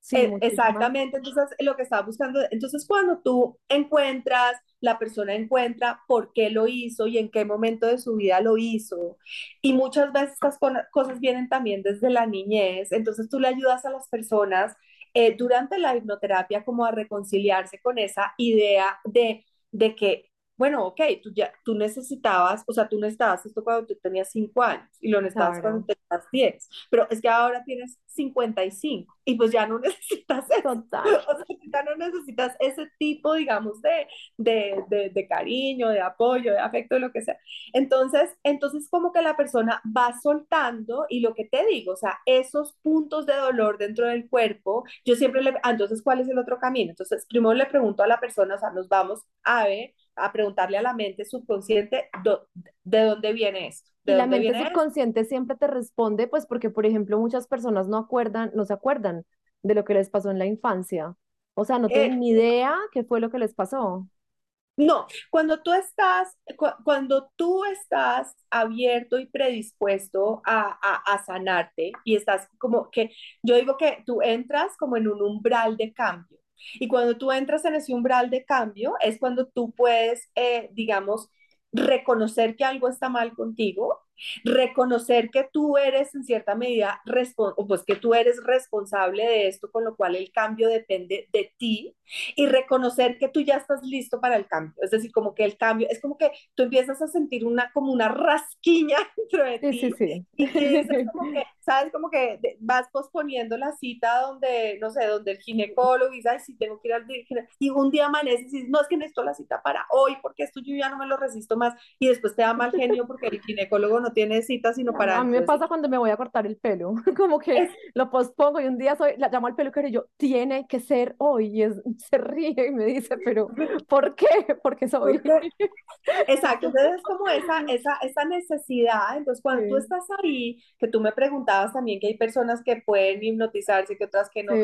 Sí, eh, exactamente, entonces lo que estaba buscando, entonces cuando tú encuentras, la persona encuentra por qué lo hizo y en qué momento de su vida lo hizo, y muchas veces estas cosas vienen también desde la niñez, entonces tú le ayudas a las personas eh, durante la hipnoterapia como a reconciliarse con esa idea de, de que bueno, ok, tú, ya, tú necesitabas, o sea, tú necesitabas esto cuando tú tenías 5 años y lo necesitabas claro. cuando tenías 10, pero es que ahora tienes 55 y pues ya no necesitas eso. Total. O sea, ya no necesitas ese tipo, digamos, de, de, de, de, cariño, de apoyo, de afecto, de lo que sea. Entonces, entonces como que la persona va soltando y lo que te digo, o sea, esos puntos de dolor dentro del cuerpo, yo siempre le, ah, entonces, ¿cuál es el otro camino? Entonces, primero le pregunto a la persona, o sea, nos vamos a ver a preguntarle a la mente subconsciente do, de dónde viene esto. ¿De y la mente subconsciente esto? siempre te responde, pues porque, por ejemplo, muchas personas no acuerdan, no se acuerdan de lo que les pasó en la infancia. O sea, no tienen eh, ni idea qué fue lo que les pasó. No, cuando tú estás, cu cuando tú estás abierto y predispuesto a, a, a, sanarte y estás como que, yo digo que tú entras como en un umbral de cambio. Y cuando tú entras en ese umbral de cambio, es cuando tú puedes, eh, digamos, reconocer que algo está mal contigo, reconocer que tú eres en cierta medida, o pues que tú eres responsable de esto, con lo cual el cambio depende de ti, y reconocer que tú ya estás listo para el cambio. Es decir, como que el cambio, es como que tú empiezas a sentir una, como una rasquiña dentro de ti. Sí, sí, Y dices como que, ¿sabes? Como que vas posponiendo la cita donde, no sé, donde el ginecólogo y sabes si tengo que ir al ginecólogo, y un día amaneces y dices, no, es que necesito la cita para hoy, porque esto yo ya no me lo resisto más, y después te da mal genio porque el ginecólogo no tiene cita sino para... A mí me pasa cuando me voy a cortar el pelo, como que lo pospongo y un día soy, la llamo al peluquero y yo, tiene que ser hoy, y es, se ríe y me dice, pero ¿por qué? Porque soy... Exacto, entonces es como esa, esa, esa necesidad, entonces cuando tú estás ahí, que tú me preguntabas también que hay personas que pueden hipnotizarse, que otras que no,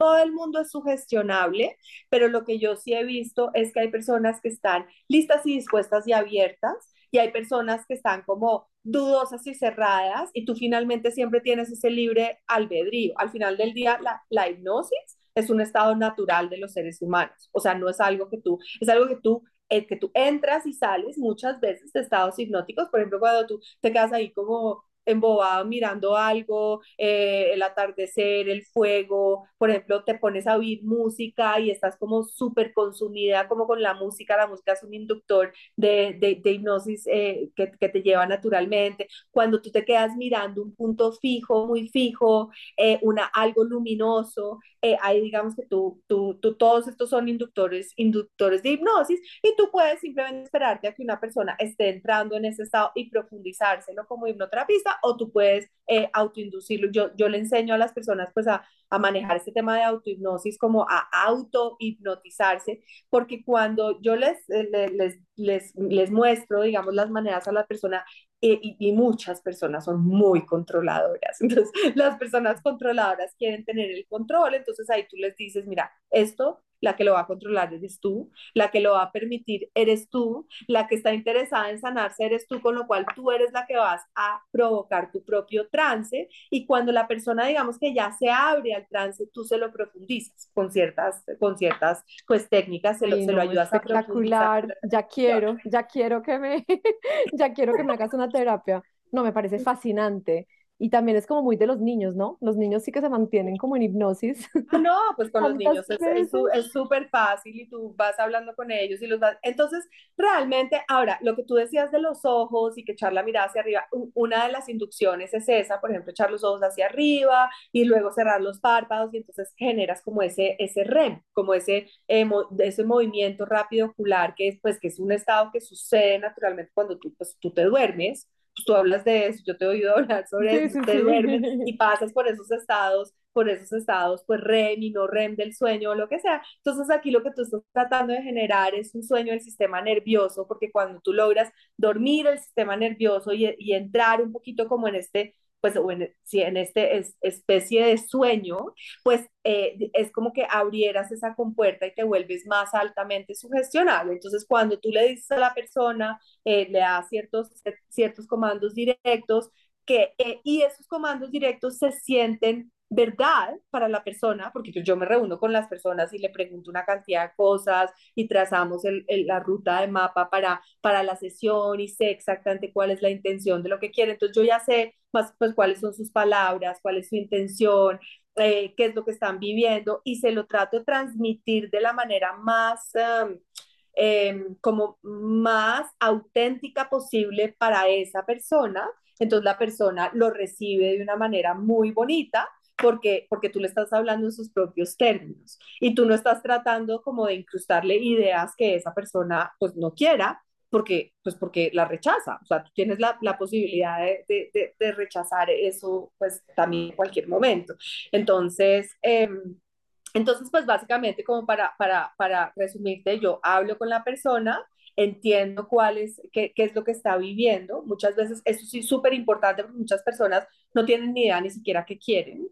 todo el mundo es sugestionable, pero lo que yo sí he visto es que hay personas que están listas y dispuestas y abiertas y hay personas que están como dudosas y cerradas y tú finalmente siempre tienes ese libre albedrío. Al final del día, la, la hipnosis es un estado natural de los seres humanos, o sea, no es algo que tú, es algo que tú el que tú entras y sales muchas veces de estados hipnóticos, por ejemplo, cuando tú te quedas ahí como embobado mirando algo, eh, el atardecer, el fuego, por ejemplo, te pones a oír música y estás como súper consumida como con la música, la música es un inductor de, de, hipnosis eh, que, que, te lleva naturalmente, cuando tú te quedas mirando un punto fijo, muy fijo, eh, una, algo luminoso, ahí digamos que tú, tú, tú, todos estos son inductores, inductores de hipnosis y tú puedes simplemente esperarte a que una persona esté entrando en ese estado y profundizárselo como hipnoterapista o tú puedes eh, autoinducirlo. Yo, yo le enseño a las personas pues a, a manejar este tema de autohipnosis como a autohipnotizarse, porque cuando yo les, les, les, les, muestro, digamos, las maneras a la persona, eh, y, y, muchas personas son muy controladoras. Entonces, las personas controladoras quieren tener el control, entonces ahí tú les dices, mira, esto la que lo va a controlar eres tú, la que lo va a permitir eres tú, la que está interesada en sanarse eres tú, con lo cual tú eres la que vas a provocar tu propio trance y cuando la persona digamos que ya se abre al trance, tú se lo profundizas con ciertas, con ciertas pues técnicas, se lo, se lo ayudas espectacular, ya quiero, ya quiero que me, ya quiero que me hagas una terapia. No, me parece fascinante. Y también es como muy de los niños, ¿no? Los niños sí que se mantienen como en hipnosis. Ah, no, pues con los niños es súper fácil y tú vas hablando con ellos y los vas... Entonces, realmente, ahora, lo que tú decías de los ojos y que echar la mirada hacia arriba, una de las inducciones es esa, por ejemplo, echar los ojos hacia arriba y luego cerrar los párpados y entonces generas como ese, ese REM, como ese, eh, ese movimiento rápido ocular, que es, pues, que es un estado que sucede naturalmente cuando tú, pues, tú te duermes tú hablas de eso, yo te he oído hablar sobre eso, te duermes y pasas por esos estados, por esos estados, pues REM y no REM del sueño o lo que sea. Entonces aquí lo que tú estás tratando de generar es un sueño del sistema nervioso, porque cuando tú logras dormir el sistema nervioso y, y entrar un poquito como en este pues si en este especie de sueño, pues eh, es como que abrieras esa compuerta y te vuelves más altamente sugestionable. Entonces, cuando tú le dices a la persona, eh, le das ciertos, ciertos comandos directos, que, eh, y esos comandos directos se sienten verdad para la persona, porque yo me reúno con las personas y le pregunto una cantidad de cosas y trazamos la ruta de mapa para, para la sesión y sé exactamente cuál es la intención de lo que quiere. Entonces yo ya sé más pues cuáles son sus palabras, cuál es su intención, eh, qué es lo que están viviendo y se lo trato de transmitir de la manera más... Em, em, como más auténtica posible para esa persona, entonces la persona lo recibe de una manera muy bonita porque, porque tú le estás hablando en sus propios términos y tú no estás tratando como de incrustarle ideas que esa persona pues no quiera porque, pues porque la rechaza, o sea, tú tienes la, la posibilidad de, de, rechazar eso pues también en cualquier momento. Entonces, eh, entonces pues básicamente como para, para, para resumirte, yo hablo con la persona, entiendo cuál es, qué, qué, es lo que está viviendo. Muchas veces, eso sí es súper importante porque muchas personas no tienen ni idea ni siquiera qué quieren.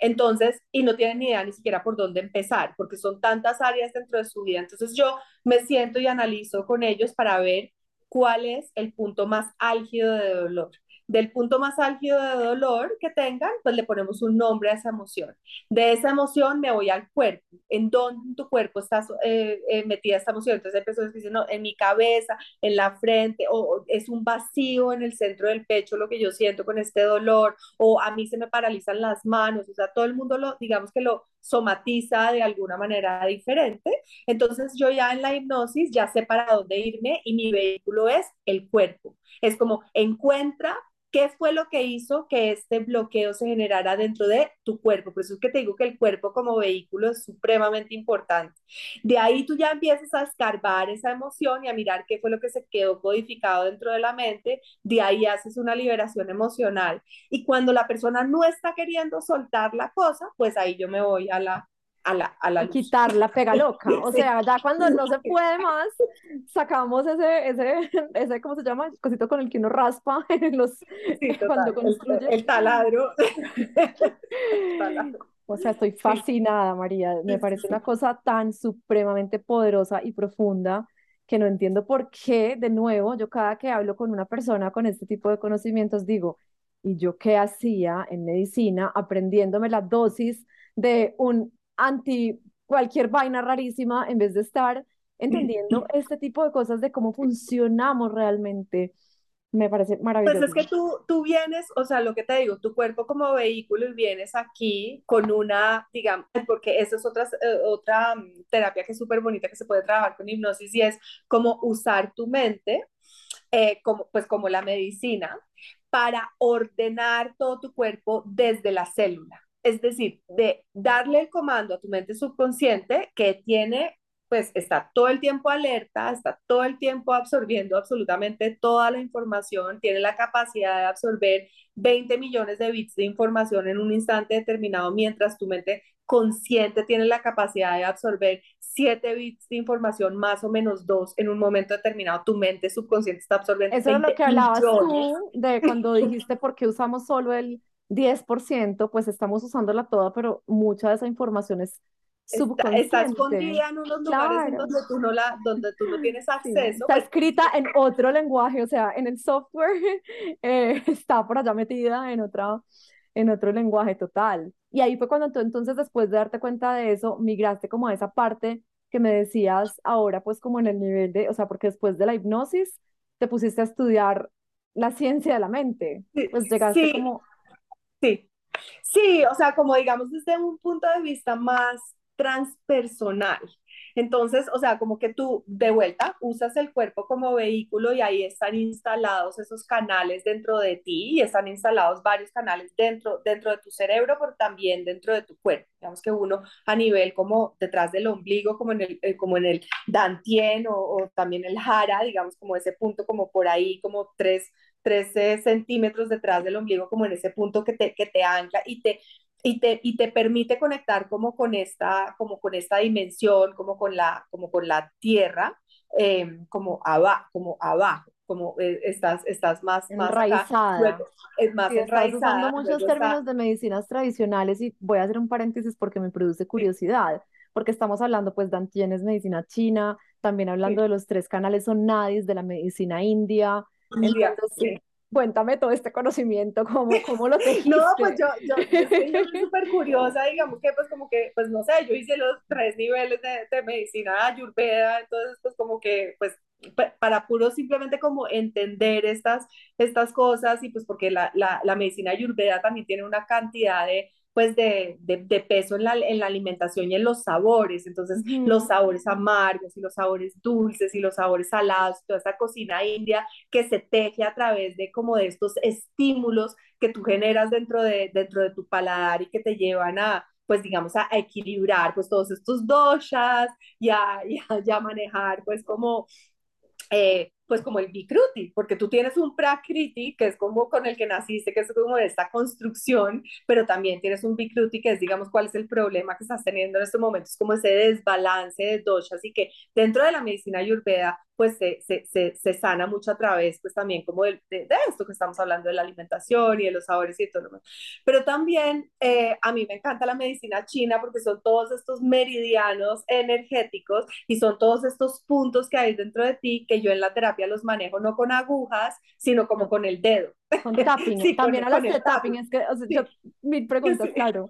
Entonces, y no tienen ni idea ni siquiera por dónde empezar, porque son tantas áreas dentro de su vida. Entonces, yo me siento y analizo con ellos para ver cuál es el punto más álgido de dolor del punto más álgido de dolor que tengan, pues le ponemos un nombre a esa emoción. De esa emoción me voy al cuerpo, en dónde en tu cuerpo está eh, eh, metida esta emoción. Entonces hay personas que dicen, no, en mi cabeza, en la frente, o, es un vacío en el centro del pecho lo que yo siento con este dolor, o a mí se me paralizan las manos, o sea, todo el mundo lo, digamos que lo somatiza de alguna manera diferente. Entonces yo ya en la hipnosis ya sé para dónde irme y mi vehículo es el cuerpo. Es como encuentra ¿Qué fue lo que hizo que este bloqueo se generara dentro de tu cuerpo? Por eso es que te digo que el cuerpo como vehículo es supremamente importante. De ahí tú ya empiezas a escarbar esa emoción y a mirar qué fue lo que se quedó codificado dentro de la mente. De ahí haces una liberación emocional. Y cuando la persona no está queriendo soltar la cosa, pues ahí yo me voy a la a la, a la quitar la pega loca. O sea, ya cuando no se puede más, sacamos ese, ese, ese, ¿cómo se llama? El cosito con el que uno raspa en los, cuando construye. El, taladro. O sea, estoy fascinada, María. Me parece una cosa tan supremamente poderosa y profunda que no entiendo por qué, de nuevo, yo cada que hablo con una persona con este tipo de conocimientos digo, ¿y yo qué hacía en medicina aprendiéndome la dosis de un anti cualquier vaina rarísima en vez de estar entendiendo este tipo de cosas de cómo funcionamos realmente. Me parece maravilloso. Pues es que tú, tú vienes, o sea, lo que te digo, tu cuerpo como vehículo y vienes aquí con una, digamos, porque eso es otra, eh, otra mm, terapia que es súper bonita que se puede trabajar con hipnosis y es como usar tu mente, eh, como, pues como la medicina, para ordenar todo tu cuerpo desde la célula es decir, de darle el comando a tu mente subconsciente que tiene, pues está todo el tiempo alerta, está todo el tiempo absorbiendo absolutamente toda la información, tiene la capacidad de absorber 20 millones de bits de información en un instante determinado, mientras tu mente consciente tiene la capacidad de absorber 7 bits de información, más o menos 2 en un momento determinado. Tu mente subconsciente está absorbiendo. Eso es lo que hablabas tú de cuando dijiste por qué usamos solo el 10%, pues estamos usándola toda, pero mucha de esa información es subconsciente. Está, escondida en unos lugares donde, tú no la, donde tú no tienes acceso. Está escrita en otro lenguaje, o sea, en el software eh, está por allá metida en, otra, en otro lenguaje total. Y ahí fue cuando tú entonces, después de darte cuenta de eso, migraste como a esa parte que me decías ahora, pues como en el nivel de, o sea, porque después de la hipnosis te pusiste a estudiar la ciencia de la mente, pues llegaste como Sí, sí, o sea, como digamos desde un punto de vista más transpersonal. Entonces, o sea, como que tú de vuelta usas el cuerpo como vehículo y ahí están instalados esos canales dentro de ti y están instalados varios canales dentro, dentro de tu cerebro, pero también dentro de tu cuerpo. Digamos que uno a nivel como detrás del ombligo, como en el, eh, como en el dantien o, o también el jara, digamos como ese punto como por ahí, como tres 13 centímetros detrás del ombligo, como en ese punto que te, que te ancla y te, y te, y te permite conectar como con esta, como con esta dimensión, como con la, como con la tierra, em, como, abajo, como abajo como eh, estás, estás más, más enraizada. es más enraizada. usando muchos términos de medicinas tradicionales y voy a hacer un paréntesis porque me produce curiosidad, porque estamos hablando pues de medicina china, también hablando de los tres canales son nadis de la medicina india, entonces, cuéntame todo este conocimiento, ¿cómo, cómo lo tejiste? No, pues yo, yo, estoy súper curiosa, digamos que pues como que, pues no sé, yo hice los tres niveles de, de medicina ayurveda, entonces pues como que pues para puro simplemente como entender estas, estas cosas y pues porque la, la, la medicina ayurveda también tiene una cantidad de pues de, de, peso en la, en la, alimentación y en los sabores, entonces los sabores amargos y los sabores dulces y los sabores salados, toda esta cocina india que se teje a través de como de estos estímulos que tú generas dentro de, dentro de tu paladar y que te llevan a, pues digamos, a, equilibrar pues todos estos doshas y a, y a manejar pues como eh, pues como el Bikruti, porque tú tienes un Prakriti, que es como con el que naciste, que es como esta construcción, pero también tienes un Bikruti, que es, digamos, cuál es el problema que estás teniendo en estos momentos, como ese desbalance de doshas y que dentro de la medicina ayurveda, pues se, se, se, sana mucho a través, pues también como de, de, esto que estamos hablando de la alimentación y de los sabores y todo lo demás. Pero también eh, a mí me encanta la medicina china porque son todos estos meridianos energéticos y son todos estos puntos que hay dentro de ti que yo en la terapia los manejo no con agujas, sino como con el dedo. Con tapping, también a de tapping, es que, o sea, yo, mi pregunta, claro,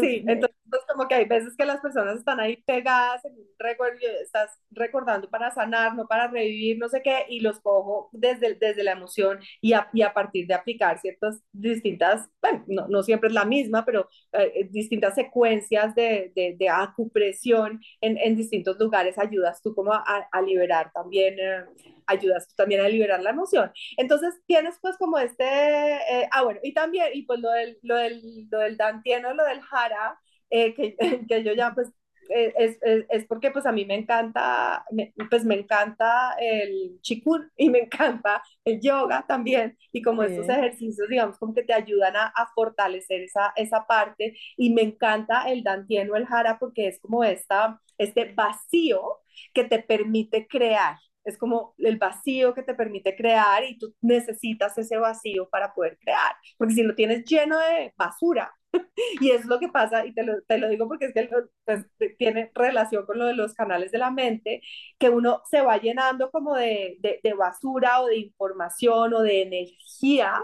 sí, entonces pues, como que hay veces que las personas están ahí pegadas en un recuerdo, estás recordando para sanar, no para revivir, no sé qué, y los cojo desde, desde la emoción y a, y a partir de aplicar ciertas distintas, bueno, no, no siempre es la misma, pero eh, distintas secuencias de, de, de acupresión en, en, distintos lugares, ayudas tú como a, a liberar también. Eh, ayudas tú también a liberar la emoción. Entonces tienes pues como este, eh, ah bueno, y también, y pues lo del, lo del, lo del dantieno, lo del jara, eh, que, que, yo ya pues eh, es, es, es, porque pues a mí me encanta, pues me encanta el chikun y me encanta el yoga también. Y como estos ejercicios digamos como que te ayudan a, a, fortalecer esa, esa parte. Y me encanta el dantieno, el jara porque es como esta, este vacío que te permite crear, es como el vacío que te permite crear y tú necesitas ese vacío para poder crear, porque si lo tienes lleno de basura, y es lo que pasa, y te lo, te lo digo porque es que pues, tiene relación con lo de los canales de la mente, que uno se va llenando como de, de, de basura o de información o de energía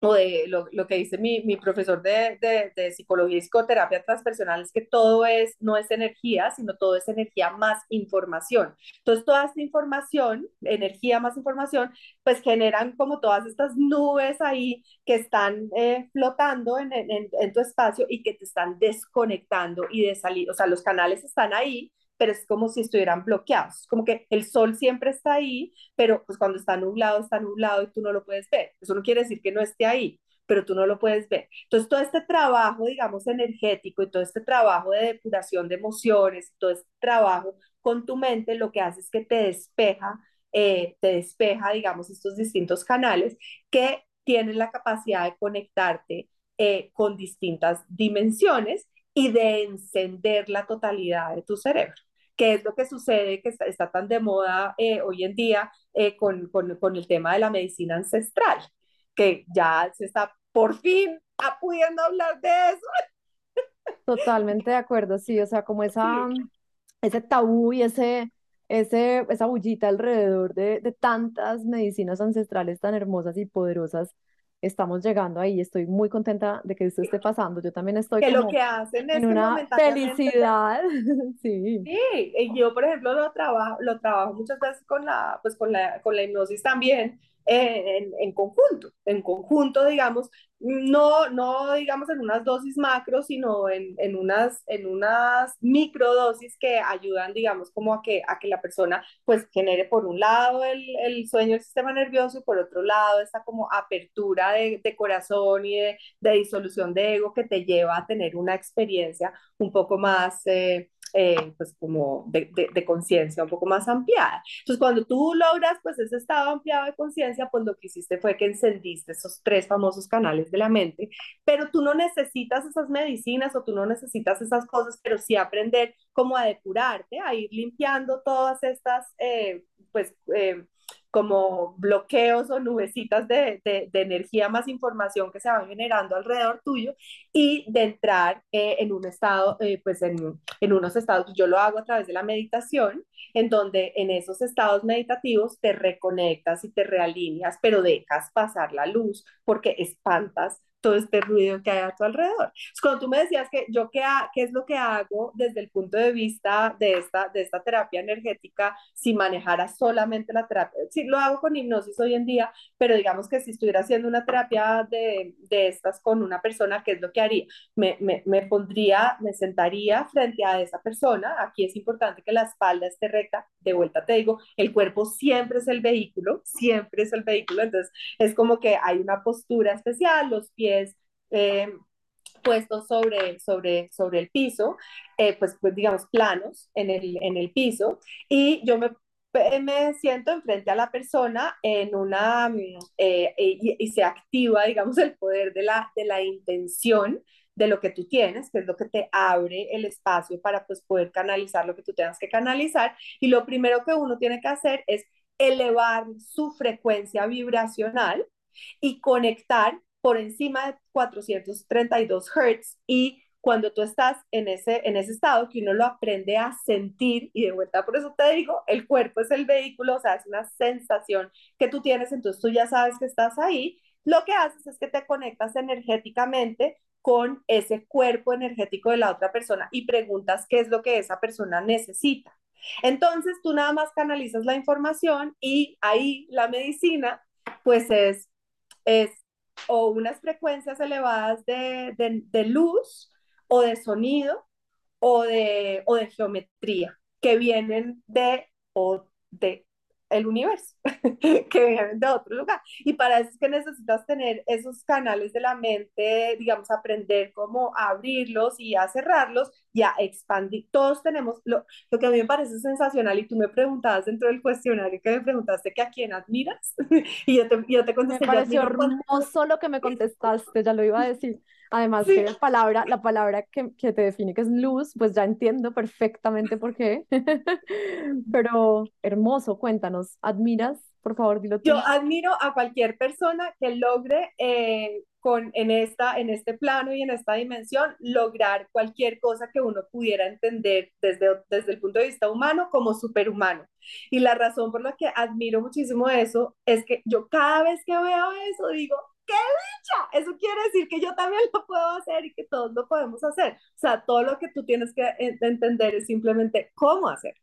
o de lo, lo que dice mi, mi profesor de, de, psicología y psicoterapia transpersonal, es que todo es, no es energía, sino todo es energía más información. Entonces, toda esta información, energía más información, pues generan como todas estas nubes ahí que están eh, flotando en, en, en tu espacio y que te están desconectando y de salir, o sea, los canales están ahí, pero es como si estuvieran bloqueados, como que el sol siempre está ahí, pero pues cuando está nublado, está nublado y tú no lo puedes ver. Eso no quiere decir que no esté ahí, pero tú no lo puedes ver. Entonces, todo este trabajo, digamos, energético y todo este trabajo de depuración de emociones, todo este trabajo con tu mente, lo que hace es que te despeja, eh, te despeja, digamos, estos distintos canales que tienen la capacidad de conectarte eh, con distintas dimensiones y de encender la totalidad de tu cerebro qué es lo que sucede que está, tan de moda eh, hoy en día eh, con, con, con, el tema de la medicina ancestral, que ya se está por fin pudiendo hablar de eso. Totalmente de acuerdo, sí, o sea, como esa, ese tabú y ese, ese, esa bullita alrededor de, de tantas medicinas ancestrales tan hermosas y poderosas estamos llegando ahí. Estoy muy contenta de que esto esté pasando. Yo también estoy que lo que hacen es en una felicidad. sí. Sí, yo por ejemplo lo trabajo, lo trabajo muchas veces con la, pues con la, con la hipnosis también en, conjunto, en conjunto, digamos, no, no digamos en unas dosis macro, sino en, en, unas, en unas microdosis que ayudan, digamos, como a que, a que la persona pues genere por un lado el, el sueño del sistema nervioso y por otro lado esta como apertura de, de corazón y de, de, disolución de ego que te lleva a tener una experiencia un poco más... Eh, eh, pues como de, de, de conciencia un poco más ampliada. Entonces, cuando tú logras pues ese estado ampliado de conciencia, pues lo que hiciste fue que encendiste esos tres famosos canales de la mente, pero tú no necesitas esas medicinas o tú no necesitas esas cosas, pero sí aprender cómo a depurarte, a ir limpiando todas estas, eh, pues, eh, como bloqueos o nubecitas de, de, energía más información que se van generando alrededor tuyo y de entrar eh, en un estado, eh, pues en, en, unos estados, yo lo hago a través de la meditación, en donde en esos estados meditativos te reconectas y te realineas, pero dejas pasar la luz porque espantas todo este ruido que hay a tu alrededor. cuando tú me decías que yo qué, qué es lo que hago desde el punto de vista de esta, de esta terapia energética, si manejara solamente la terapia, sí, lo hago con hipnosis hoy en día, pero digamos que si estuviera haciendo una terapia de, de estas con una persona, ¿qué es lo que haría? Me, me, me pondría, me sentaría frente a esa persona, aquí es importante que la espalda esté recta, de vuelta te digo, el cuerpo siempre es el vehículo, siempre es el vehículo, entonces es como que hay una postura especial, los pies eh, puestos sobre, sobre, sobre el piso, eh, pues, pues digamos planos en el, en el piso, y yo me me siento enfrente a la persona en una, eh, y, y, se activa, digamos, el poder de la, de la intención de lo que tú tienes, que es lo que te abre el espacio para pues poder canalizar lo que tú tengas que canalizar. Y lo primero que uno tiene que hacer es elevar su frecuencia vibracional y conectar por encima de 432 Hz y cuando tú estás en ese, en ese estado que uno lo aprende a sentir y de vuelta por eso te digo, el cuerpo es el vehículo, o sea, es una sensación que tú tienes, entonces tú ya sabes que estás ahí, lo que haces es que te conectas energéticamente con ese cuerpo energético de la otra persona y preguntas qué es lo que esa persona necesita. Entonces tú nada más canalizas la información y ahí la medicina pues es, es o unas frecuencias elevadas de, de, de luz o de sonido o de, o de geometría que vienen de, o de el universo, que vienen de otro lugar. Y para eso es que necesitas tener esos canales de la mente, digamos, aprender cómo abrirlos y a cerrarlos y a expandir. Todos tenemos, lo, lo que a mí me parece sensacional, y tú me preguntabas dentro del cuestionario que me preguntaste que a quién admiras, y yo te, yo te contesté. Me pareció hermoso lo que me contestaste, ya lo iba a decir. Además, que la palabra, la palabra que, que, te define que es luz, pues ya entiendo perfectamente por qué. Pero hermoso, cuéntanos, ¿admiras? Por favor, dilo tú. Yo admiro a cualquier persona que logre eh, con, en, esta, en este plano y en esta dimensión lograr cualquier cosa que uno pudiera entender desde, desde el punto de vista humano como superhumano. Y la razón por la que admiro muchísimo eso es que yo cada vez que veo eso digo, ¡qué dicha! Eso quiere decir que yo también lo puedo hacer y que todos lo podemos hacer. O sea, todo lo que tú tienes que entender es simplemente cómo hacer.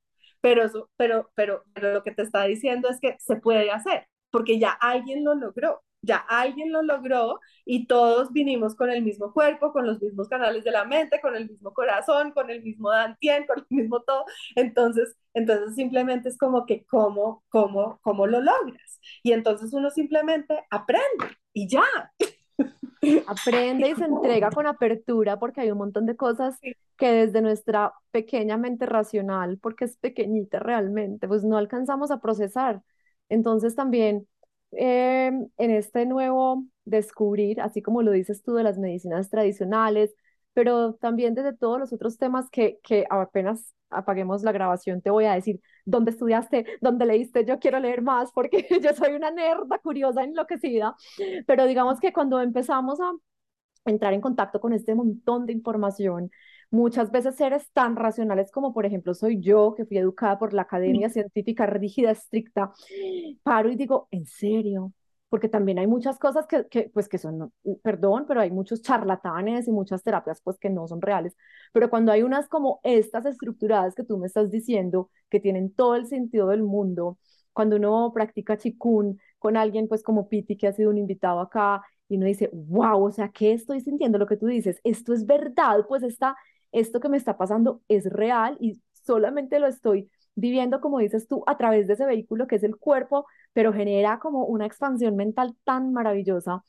Pero, eso, pero, pero, pero lo que te está diciendo es que se puede hacer, porque ya alguien lo logró ya alguien lo logró y todos vinimos con el mismo cuerpo, con los mismos canales de la mente, con el mismo corazón, con el mismo dantien, con el mismo todo. Entonces, entonces simplemente es como que cómo, cómo, cómo lo logras. Y entonces uno simplemente aprende y ya. Aprende y se entrega con apertura porque hay un montón de cosas que desde nuestra pequeña mente racional, porque es pequeñita realmente, pues no alcanzamos a procesar. Entonces también Em, en este nuevo descubrir, así como lo dices tú de las medicinas tradicionales, pero también desde todos los otros temas que, que apenas apaguemos la grabación te voy a decir dónde estudiaste, dónde leíste, yo quiero leer más porque yo soy una nerda curiosa, enloquecida, pero digamos que cuando empezamos a entrar en contacto con este montón de información, muchas veces seres tan racionales como por ejemplo soy yo, que fui educada por la academia científica rígida, estricta, paro y digo, ¿en serio? Porque también hay muchas cosas que, que, pues que son, perdón, pero hay muchos charlatanes y muchas terapias pues que no son reales. Pero cuando hay unas como estas estructuradas que tú me estás diciendo, que tienen todo el sentido del mundo, cuando uno practica chikun con alguien pues como Piti, que ha sido un invitado acá, y uno dice, wow, o sea, ¿qué estoy sintiendo? Lo que tú dices, esto es verdad, pues está esto que me está pasando es real y solamente lo estoy viviendo, como dices tú, a través de ese vehículo que es el cuerpo, pero genera como una expansión mental tan maravillosa.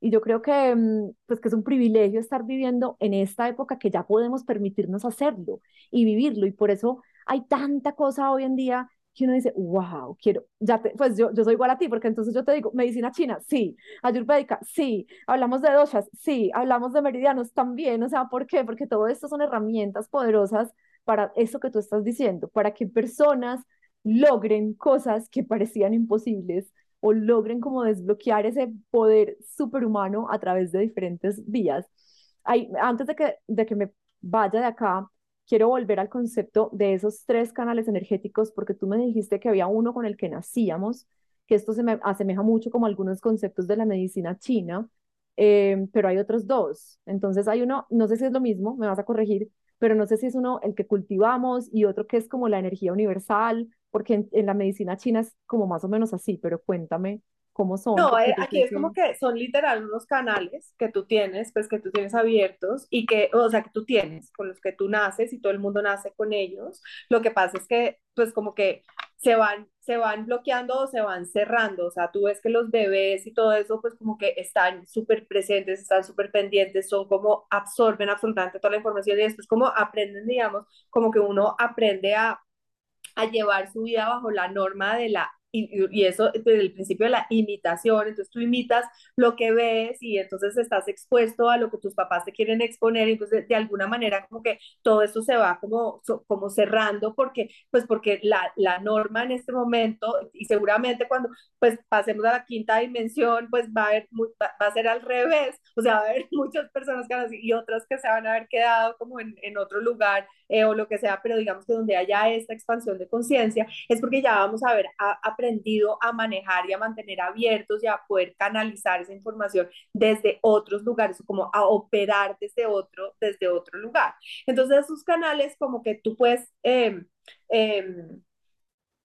Y yo creo que, mm, pues, que es un privilegio estar viviendo en esta época que ya podemos permitirnos hacerlo y vivirlo. Y por eso hay tanta cosa hoy en día que uno dice, wow, quiero, ya te, pues yo, yo soy igual a ti, porque entonces yo te digo, medicina china, sí, ayurvédica, sí, hablamos de doshas, sí, hablamos de meridianos también, o sea, ¿por qué? Porque todo esto son herramientas poderosas para eso que tú estás diciendo, para que personas logren cosas que parecían imposibles o logren como desbloquear ese poder superhumano a través de diferentes vías. Hay, antes de que, de que me vaya de acá, quiero volver al concepto de esos tres canales energéticos, porque tú me dijiste que había uno con el que nacíamos, que esto se me asemeja mucho como algunos conceptos de la medicina china, eh, pero hay otros dos. Entonces hay uno, no sé si es lo mismo, me vas a corregir, pero no sé si es uno el que cultivamos y otro que es como la energía universal, porque en, en la medicina china es como más o menos así, pero cuéntame cómo son. No, eh, aquí es como que son literal unos canales que tú tienes, pues que tú tienes abiertos y que, o sea, que tú tienes, con los que tú naces y todo el mundo nace con ellos. Lo que pasa es que, pues como que se van, se van bloqueando o se van cerrando, o sea, tú ves que los bebés y todo eso, pues como que están súper presentes, están súper pendientes, son como absorben absolutamente toda la información y después como aprenden, digamos, como que uno aprende a, a llevar su vida bajo la norma de la y, eso desde el principio de la imitación, entonces tú imitas lo que ves y entonces estás expuesto a lo que tus papás te quieren exponer, entonces de alguna manera como que todo eso se va como, como cerrando porque, pues porque la, la norma en este momento y seguramente cuando pues pasemos a la quinta dimensión, pues va a, haber, va, a ser al revés, o sea, va a haber muchas personas que y otras que se van a haber quedado como en, en otro lugar eh, o lo que sea, pero digamos que donde haya esta expansión de conciencia es porque ya vamos a haber aprendido a manejar y a mantener abiertos y a poder canalizar esa información desde otros lugares, como a operar desde otro, desde otro lugar. Entonces esos canales como que tú puedes... Eh,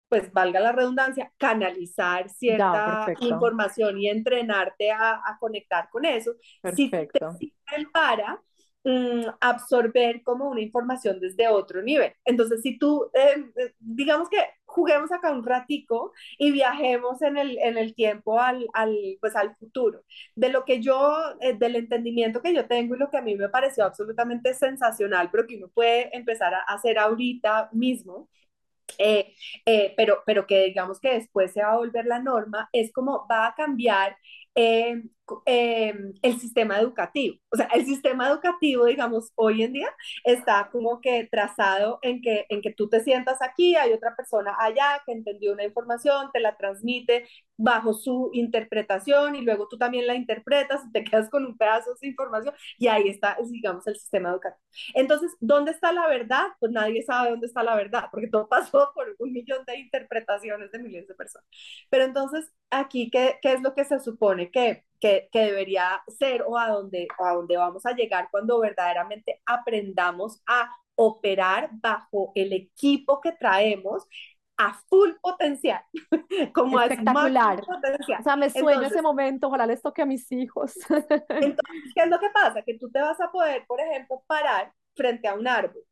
pues valga la redundancia, canalizar cierta información y entrenarte a, a, conectar con eso, perfecto. si te sirven para absorber como una información desde otro nivel. Entonces, si tú, eh, digamos que juguemos acá un ratico y viajemos en el, en el tiempo al, al, pues al futuro. De lo que yo, eh, del entendimiento que yo tengo y lo que a mí me pareció absolutamente sensacional, pero que uno puede empezar a hacer ahorita mismo, eh, pero, pero que digamos que después se va a volver la norma, es como va a cambiar eh, eh, el sistema educativo. O sea, el sistema educativo, digamos, hoy en día está como que trazado en que, en que tú te sientas aquí, hay otra persona allá que entendió una información, te la transmite bajo su interpretación y luego tú también la interpretas, te quedas con un pedazo de información y ahí está, digamos, el sistema educativo. Entonces, ¿dónde está la verdad? Pues nadie sabe dónde está la verdad, porque todo pasó por un millón de interpretaciones de millones de personas. Pero entonces, aquí, ¿qué, qué es lo que se supone que, que, que, debería ser o a dónde, a dónde vamos a llegar cuando verdaderamente aprendamos a operar bajo el equipo que traemos a full potencial, como espectacular. Potencial. O sea, me sueño ese momento, ojalá les toque a mis hijos. entonces, ¿qué es lo que pasa? Que tú te vas a poder, por ejemplo, parar frente a un árbol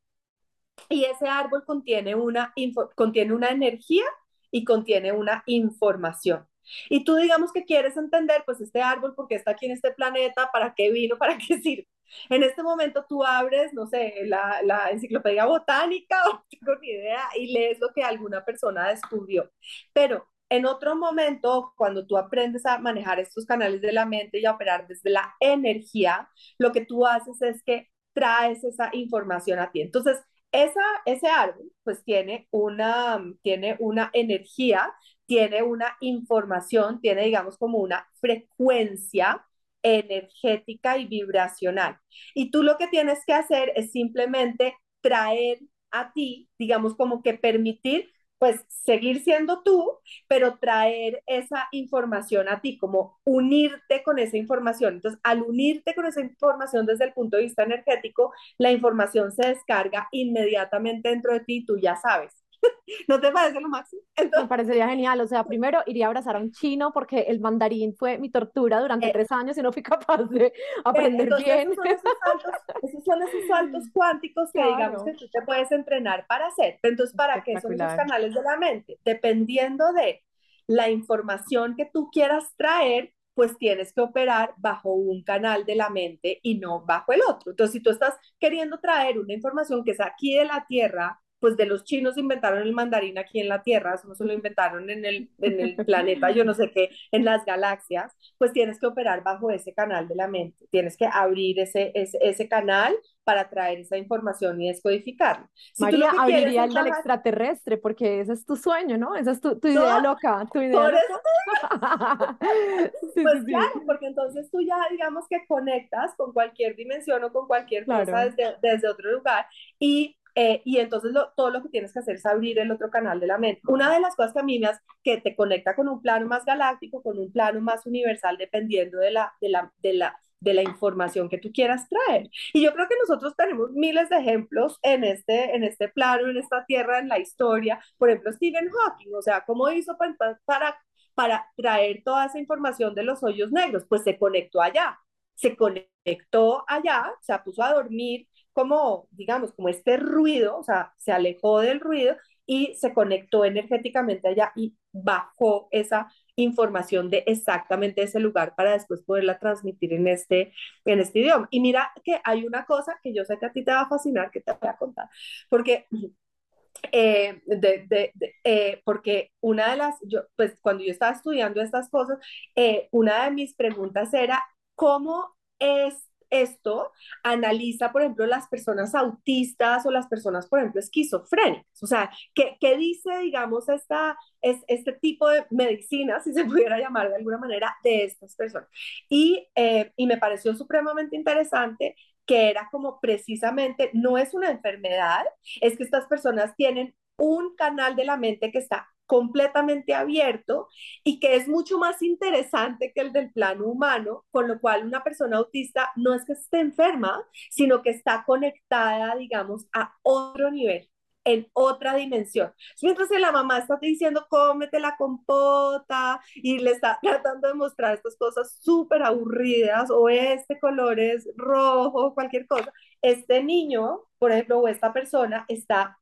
y ese árbol contiene una, contiene una energía y contiene una información. Y tú digamos que quieres entender, pues este árbol, por qué está aquí en este planeta, para qué vino, para qué sirve. En este momento tú abres, no sé, la, la enciclopedia botánica o no tengo ni idea y lees lo que alguna persona descubrió. Pero en otro momento, cuando tú aprendes a manejar estos canales de la mente y a operar desde la energía, lo que tú haces es que traes esa información a ti. Entonces, esa, ese árbol pues tiene una, tiene una energía tiene una información, tiene, digamos, como una frecuencia energética y vibracional. Y tú lo que tienes que hacer es simplemente traer a ti, digamos, como que permitir, pues, seguir siendo tú, pero traer esa información a ti, como unirte con esa información. Entonces, al unirte con esa información desde el punto de vista energético, la información se descarga inmediatamente dentro de ti tú ya sabes ¿No te parece lo máximo? Me parecería genial. O sea, primero iría a abrazar a un chino porque el mandarín fue mi tortura durante eh, tres años y no fui capaz de aprender bien. Esos son, esos saltos, cuánticos que digamos que tú te puedes entrenar para hacer. Entonces, ¿para qué son los canales de la mente? Dependiendo de la información que tú quieras traer, pues tienes que operar bajo un canal de la mente y no bajo el otro. Entonces, si tú estás queriendo traer una información que es aquí de la Tierra, pues de los chinos inventaron el mandarín aquí en la Tierra, eso no se lo inventaron en el, en el planeta, yo no sé qué, en las galaxias, pues tienes que operar bajo ese canal de la mente, tienes que abrir ese, ese, ese canal para traer esa información y descodificarla. María, abriría el del extraterrestre, porque ese es tu sueño, ¿no? Esa es tu, tu idea loca, tu idea Por loca. pues claro, porque entonces tú ya digamos que conectas con cualquier dimensión o con cualquier cosa desde, desde otro lugar y eh, y entonces todo lo que tienes que hacer es abrir el otro canal de la mente. Una de las cosas que a mí me hace, que te conecta con un plano más galáctico, con un plano más universal, dependiendo de la, de la, de la, de la información que tú quieras traer. Y yo creo que nosotros tenemos miles de ejemplos en este, en este plano, en esta tierra, en la historia. Por ejemplo, Stephen Hawking, o sea, ¿cómo hizo para, para, para traer toda esa información de los hoyos negros? Pues se conectó allá, se conectó allá, se puso a dormir como, digamos, como este ruido, o sea, se alejó del ruido y se conectó energéticamente allá y bajó esa información de exactamente ese lugar para después poderla transmitir en este, en este idioma. Y mira que hay una cosa que yo sé que a ti te va a fascinar, que te voy a contar, porque eh, de, eh, porque una de las, yo, pues cuando yo estaba estudiando estas cosas, eh, una de mis preguntas era, ¿cómo es esto analiza, por ejemplo, las personas autistas o las personas, por ejemplo, esquizofrénicas. O sea, ¿qué, qué dice, digamos, esta, es, este tipo de medicina, si se pudiera llamar de alguna manera, de estas personas? Y, y me pareció supremamente interesante que era como precisamente, no es una enfermedad, es que estas personas tienen un canal de la mente que está completamente abierto y que es mucho más interesante que el del plano humano, con lo cual una persona autista no es que esté enferma, sino que está conectada, digamos, a otro nivel en otra dimensión. Mientras que la mamá está diciendo, cómete la compota y le está tratando de mostrar estas cosas súper aburridas o este color es rojo, cualquier cosa, este niño, por ejemplo, o esta persona está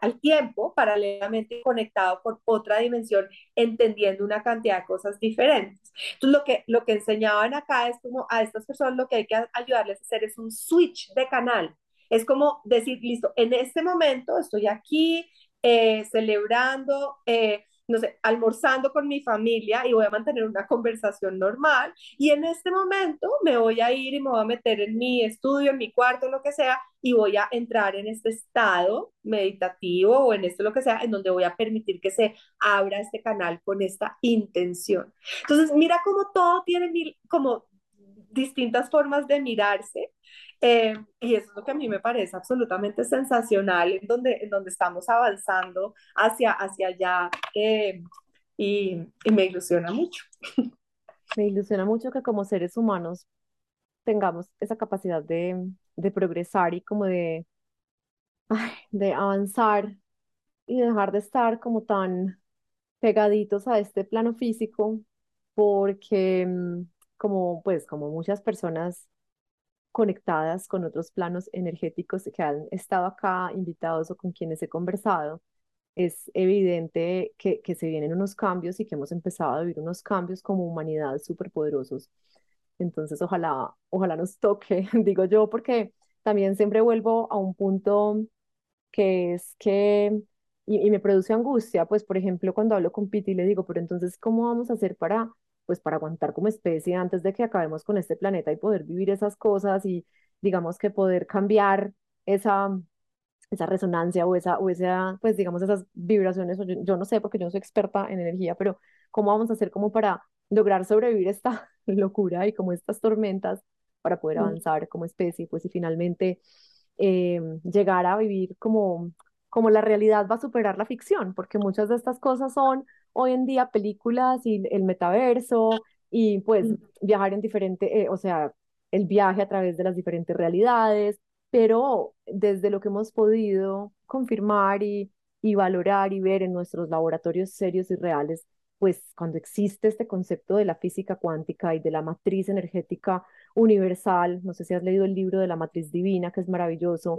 al tiempo paralelamente conectado con otra dimensión, entendiendo una cantidad de cosas diferentes. Entonces, lo que, lo que enseñaban acá es como a estas personas lo que hay que ayudarles a hacer es un switch de canal es como decir, listo, en este momento estoy aquí eh, celebrando, eh, no sé, almorzando con mi familia y voy a mantener una conversación normal. Y en este momento me voy a ir y me voy a meter en mi estudio, en mi cuarto, lo que sea, y voy a entrar en este estado meditativo o en esto lo que sea, en donde voy a permitir que se abra este canal con esta intención. Entonces, mira cómo todo tiene mil, como distintas formas de mirarse eh, y eso es lo que a mí me parece absolutamente sensacional, en donde, en donde estamos avanzando hacia, hacia allá eh, y, y, me ilusiona mucho. Me ilusiona mucho que como seres humanos tengamos esa capacidad de, de progresar y como de, de avanzar y dejar de estar como tan pegaditos a este plano físico, porque mm, como pues como muchas personas conectadas con otros planos energéticos que han estado acá invitados o con quienes he conversado, es evidente que, que se vienen unos cambios y que hemos empezado a vivir unos cambios como humanidad súper poderosos. Entonces, ojalá, ojalá nos toque, digo yo, porque también siempre vuelvo a un punto que es que, y, y me produce angustia, pues, por ejemplo, cuando hablo con Piti y le digo, pero entonces, ¿cómo vamos a hacer para pues para aguantar como especie antes de que acabemos con este planeta y poder vivir esas cosas y digamos que poder cambiar esa, esa resonancia o esa, o esa, pues digamos esas vibraciones, yo, yo no sé porque yo no soy experta en energía, pero cómo vamos a hacer como para lograr sobrevivir esta locura y como estas tormentas para poder mm. avanzar como especie, pues y finalmente eh, llegar a vivir como, como la realidad va a superar la ficción, porque muchas de estas cosas son hoy en día películas y el metaverso y pues mm. viajar en diferente, eh, o sea, el viaje a través de las diferentes realidades, pero desde lo que hemos podido confirmar y, y valorar y ver en nuestros laboratorios serios y reales, pues cuando existe este concepto de la física cuántica y de la matriz energética universal, no sé si has leído el libro de la matriz divina, que es maravilloso,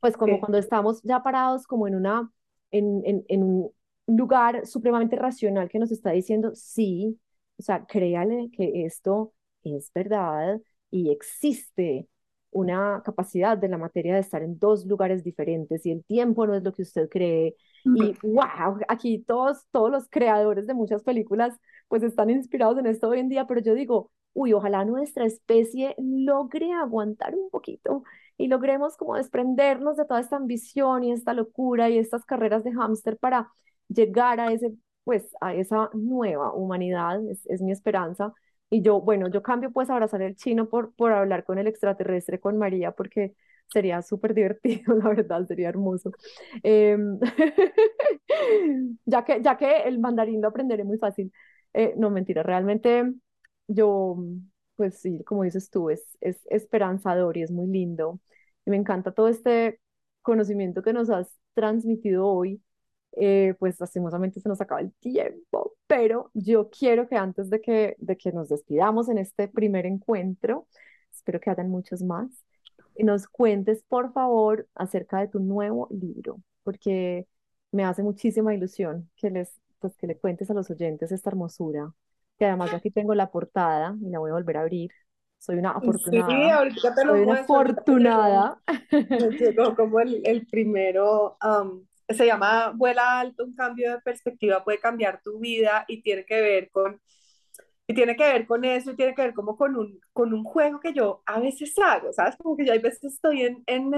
pues como cuando estamos ya parados como en una, en, en, lugar supremamente racional que nos está diciendo, sí, o sea, créale que esto es verdad y existe una capacidad de la materia de estar en dos lugares diferentes y el tiempo no es lo que usted cree. Y wow, aquí todos, todos los creadores de muchas películas pues están inspirados en esto hoy en día, pero yo digo, uy, ojalá nuestra especie logre aguantar un poquito y logremos como desprendernos de toda esta ambición y esta locura y estas carreras de hámster para llegar a ese, pues, a esa nueva humanidad, es, mi esperanza. Y yo, bueno, yo cambio pues abrazar el chino por, por hablar con el extraterrestre, con María, porque sería súper divertido, la verdad, sería hermoso. Em, ya, que, ya que el mandarín lo aprenderé muy fácil. Eh, no, mentira, realmente yo, pues sí, como dices tú, es, es esperanzador y es muy lindo. Y me encanta todo este conocimiento que nos has transmitido hoy eh, pues lastimosamente se nos acaba el tiempo, pero yo quiero que antes de que, de que nos despidamos en este primer encuentro, espero que hagan muchos más, y nos cuentes por favor acerca de tu nuevo libro, porque me hace muchísima ilusión que les, pues, que le cuentes a los oyentes esta hermosura, que además aquí tengo la portada y la voy a volver a abrir Soy una Sí, afortunada. ahorita te lo Soy una afortunada. Llegó como el, el primero, um, se llama Vuela alto, un cambio de perspectiva puede cambiar tu vida y tiene que ver con, y tiene que ver con eso y tiene que ver como con un, con un juego que yo a veces hago, ¿sabes? Como que yo a veces estoy en, en,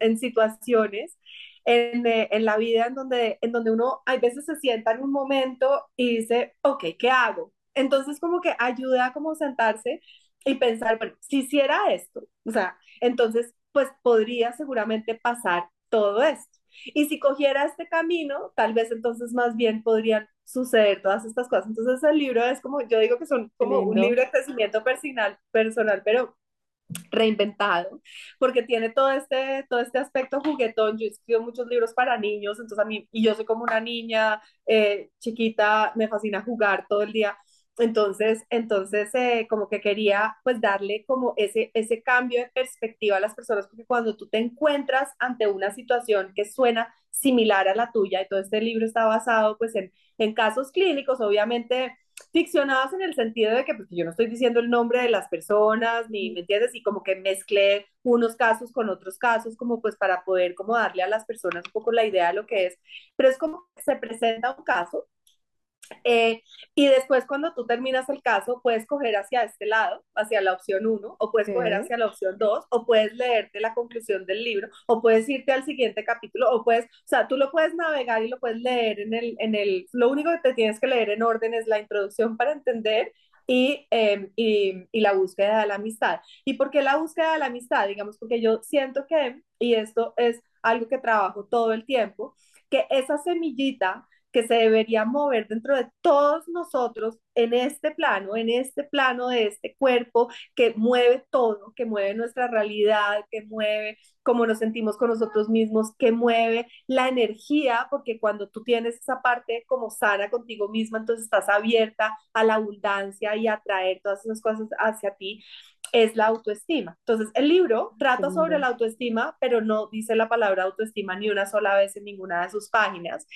en situaciones en, eh, en, la vida en donde, en donde uno a veces se sienta en un momento y dice, ok, ¿qué hago? Entonces como que ayuda a como sentarse y pensar, bueno, si hiciera esto, o sea, entonces pues podría seguramente pasar todo esto. Y si cogiera este camino, tal vez entonces más bien podrían suceder todas estas cosas. Entonces el libro es como, yo digo que son como un libro de crecimiento personal, personal pero reinventado, porque tiene todo este, todo este aspecto juguetón. Yo he escrito muchos libros para niños, entonces a mí, y yo soy como una niña eh, chiquita, me fascina jugar todo el día. Entonces, entonces eh, como que quería pues darle como ese, ese cambio de perspectiva a las personas, porque cuando tú te encuentras ante una situación que suena similar a la tuya, y todo este libro está basado pues en, en casos clínicos, obviamente ficcionados en el sentido de que pues, yo no estoy diciendo el nombre de las personas, ni, ¿me entiendes? Y como que mezclé unos casos con otros casos, como pues para poder como darle a las personas un poco la idea de lo que es, pero es como que se presenta un caso eh, y después cuando tú terminas el caso, puedes coger hacia este lado, hacia la opción 1, o puedes coger Okay. hacia la opción 2, o puedes leerte la conclusión del libro, o puedes irte al siguiente capítulo, o puedes, o sea, tú lo puedes navegar y lo puedes leer en el, en el, lo único que te tienes que leer en orden es la introducción para entender y, eh, y, y, la búsqueda de la amistad. ¿Y por qué la búsqueda de la amistad? Digamos, porque yo siento que, y esto es algo que trabajo todo el tiempo, que esa semillita que se debería mover dentro de todos nosotros en este plano, en este plano de este cuerpo que mueve todo, que mueve nuestra realidad, que mueve cómo nos sentimos con nosotros mismos, que mueve la energía, porque cuando tú tienes esa parte como sana contigo misma, entonces estás abierta a la abundancia y a traer todas esas cosas hacia ti es la autoestima. Entonces, el libro trata sobre la autoestima, pero no dice la palabra autoestima ni una sola vez en ninguna de sus páginas.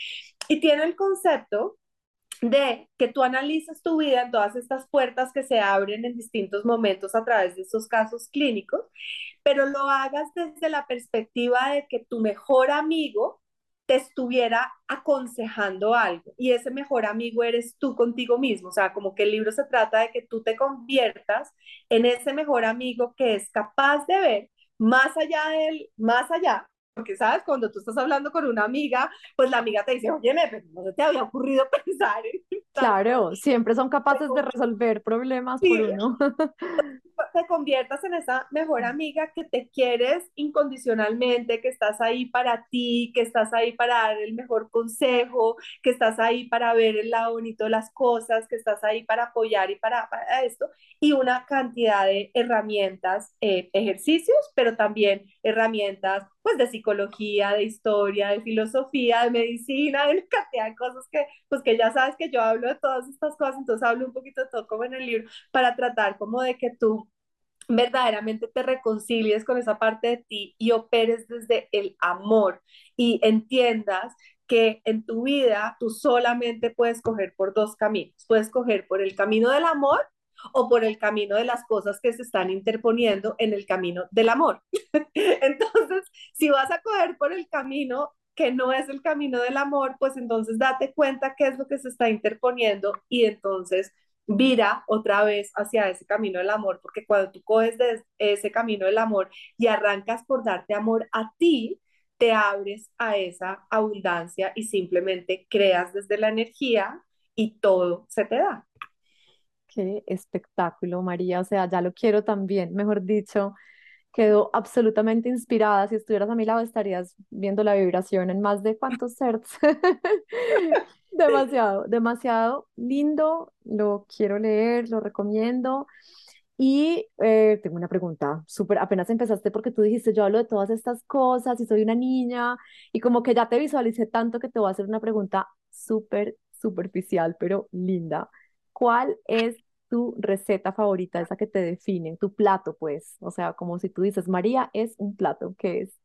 Y tiene el concepto de que tú analices tu vida en todas estas puertas que se abren en distintos momentos a través de estos casos clínicos, pero lo hagas desde la perspectiva de que tu mejor amigo te estuviera aconsejando algo y ese mejor amigo eres tú contigo mismo, o sea, como que el libro se trata de que tú te conviertas en ese mejor amigo que es capaz de ver más allá del, más allá, porque sabes, cuando tú estás hablando con una amiga, pues la amiga te dice, oye, pero no te había ocurrido pensar en... Claro, siempre son capaces de resolver problemas sí, por uno. te conviertas en esa mejor amiga que te quieres incondicionalmente, que estás ahí para ti, que estás ahí para dar el mejor consejo, que estás ahí para ver el lado bonito de las cosas, que estás ahí para apoyar y para, para esto, y una cantidad de herramientas, eh, ejercicios, pero también herramientas pues de psicología, de historia, de filosofía, de medicina, de una cantidad de cosas que pues que ya sabes que yo hablo de todas estas cosas, entonces hablo un poquito de todo como en el libro para tratar como de que tú verdaderamente te reconcilies con esa parte de ti y operes desde el amor y entiendas que en tu vida tú solamente puedes coger por dos caminos. Puedes coger por el camino del amor o por el camino de las cosas que se están interponiendo en el camino del amor. entonces, si vas a coger por el camino que no es el camino del amor, pues entonces date cuenta qué es lo que se está interponiendo y entonces vira otra vez hacia ese camino del amor, porque cuando tú coges de ese camino del amor y arrancas por darte amor a ti, te abres a esa abundancia y simplemente creas desde la energía y todo se te da. Qué espectáculo, María. O sea, ya lo quiero también. Mejor dicho, quedo absolutamente inspirada. Si estuvieras a mi lado, estarías viendo la vibración en más de cuántos hertz. Demasiado, demasiado lindo. Lo quiero leer, lo recomiendo. Y eh, tengo una pregunta, súper, apenas empezaste porque tú dijiste, yo hablo de todas estas cosas y soy una niña y como que ya te visualicé tanto que te voy a hacer una pregunta súper superficial, pero linda. ¿Cuál es tu receta favorita, esa que te define, tu plato, pues? O sea, como si tú dices, María es un plato, ¿qué es?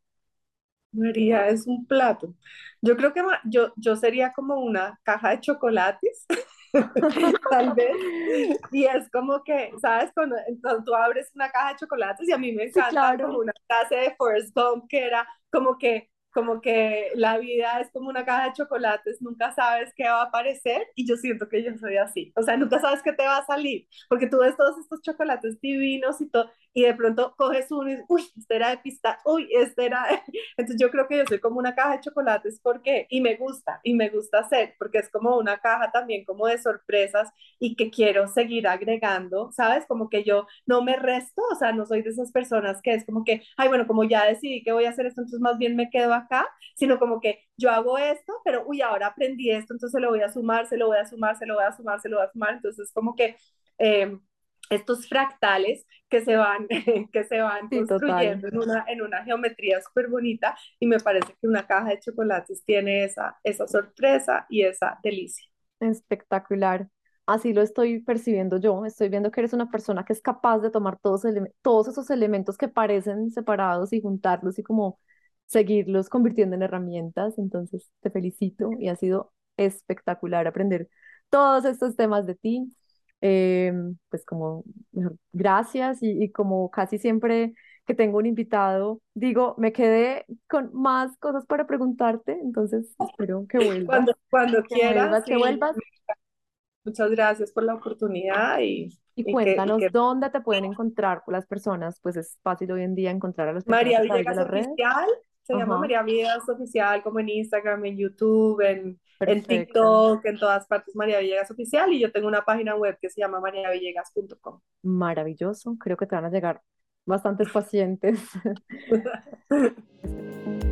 María es un plato. Yo creo que yo, yo sería como una caja de chocolates. tal vez. Y es como que, ¿sabes? Cuando, entonces, tú abres una caja de chocolates y a mí me encanta como una clase de Forrest Gump que era como que como que la vida es como una caja de chocolates, nunca sabes qué va a aparecer y yo siento que yo soy así, o sea, nunca sabes qué te va a salir, porque tú ves todos estos chocolates divinos y todo, y de pronto coges uno y dices, uy, este era de pista, uy, este era, entonces yo creo que yo soy como una caja de chocolates porque, y me gusta, y me gusta hacer, porque es como una caja también como de sorpresas y que quiero seguir agregando, ¿sabes? Como que yo no me resto, o sea, no soy de esas personas que es como que, ay, bueno, como ya decidí que voy a hacer esto, entonces más bien me quedo acá, sino como que yo hago esto, pero uy, ahora aprendí esto, entonces se lo voy a sumar, se lo voy a sumar, se lo voy a sumar, se lo voy a sumar, entonces como que... Eh, estos fractales que se van, que se van construyendo en una, en una geometría súper bonita y me parece que una caja de chocolates tiene esa, esa sorpresa y esa delicia. Espectacular. Así lo estoy percibiendo yo. Estoy viendo que eres una persona que es capaz de tomar todos, todos esos elementos que parecen separados y juntarlos y como seguirlos convirtiendo en herramientas. Entonces, te felicito y ha sido espectacular aprender todos estos temas de ti. Em, pues como gracias y, y, como casi siempre que tengo un invitado, digo, me quedé con más cosas para preguntarte, entonces espero que vuelvas. Cuando, cuando que quieras. Vuelvas, que vuelvas. Muchas gracias por la oportunidad y, y, cuéntanos dónde te pueden encontrar las personas, pues es fácil hoy en día encontrar a las personas María Villegas Oficial, se llama María Villegas Oficial, como en Instagram, en YouTube, en en TikTok, en todas partes María Villegas Oficial y yo tengo una página web que se llama mariavillegas.com. Maravilloso, creo que te van a llegar bastantes pacientes.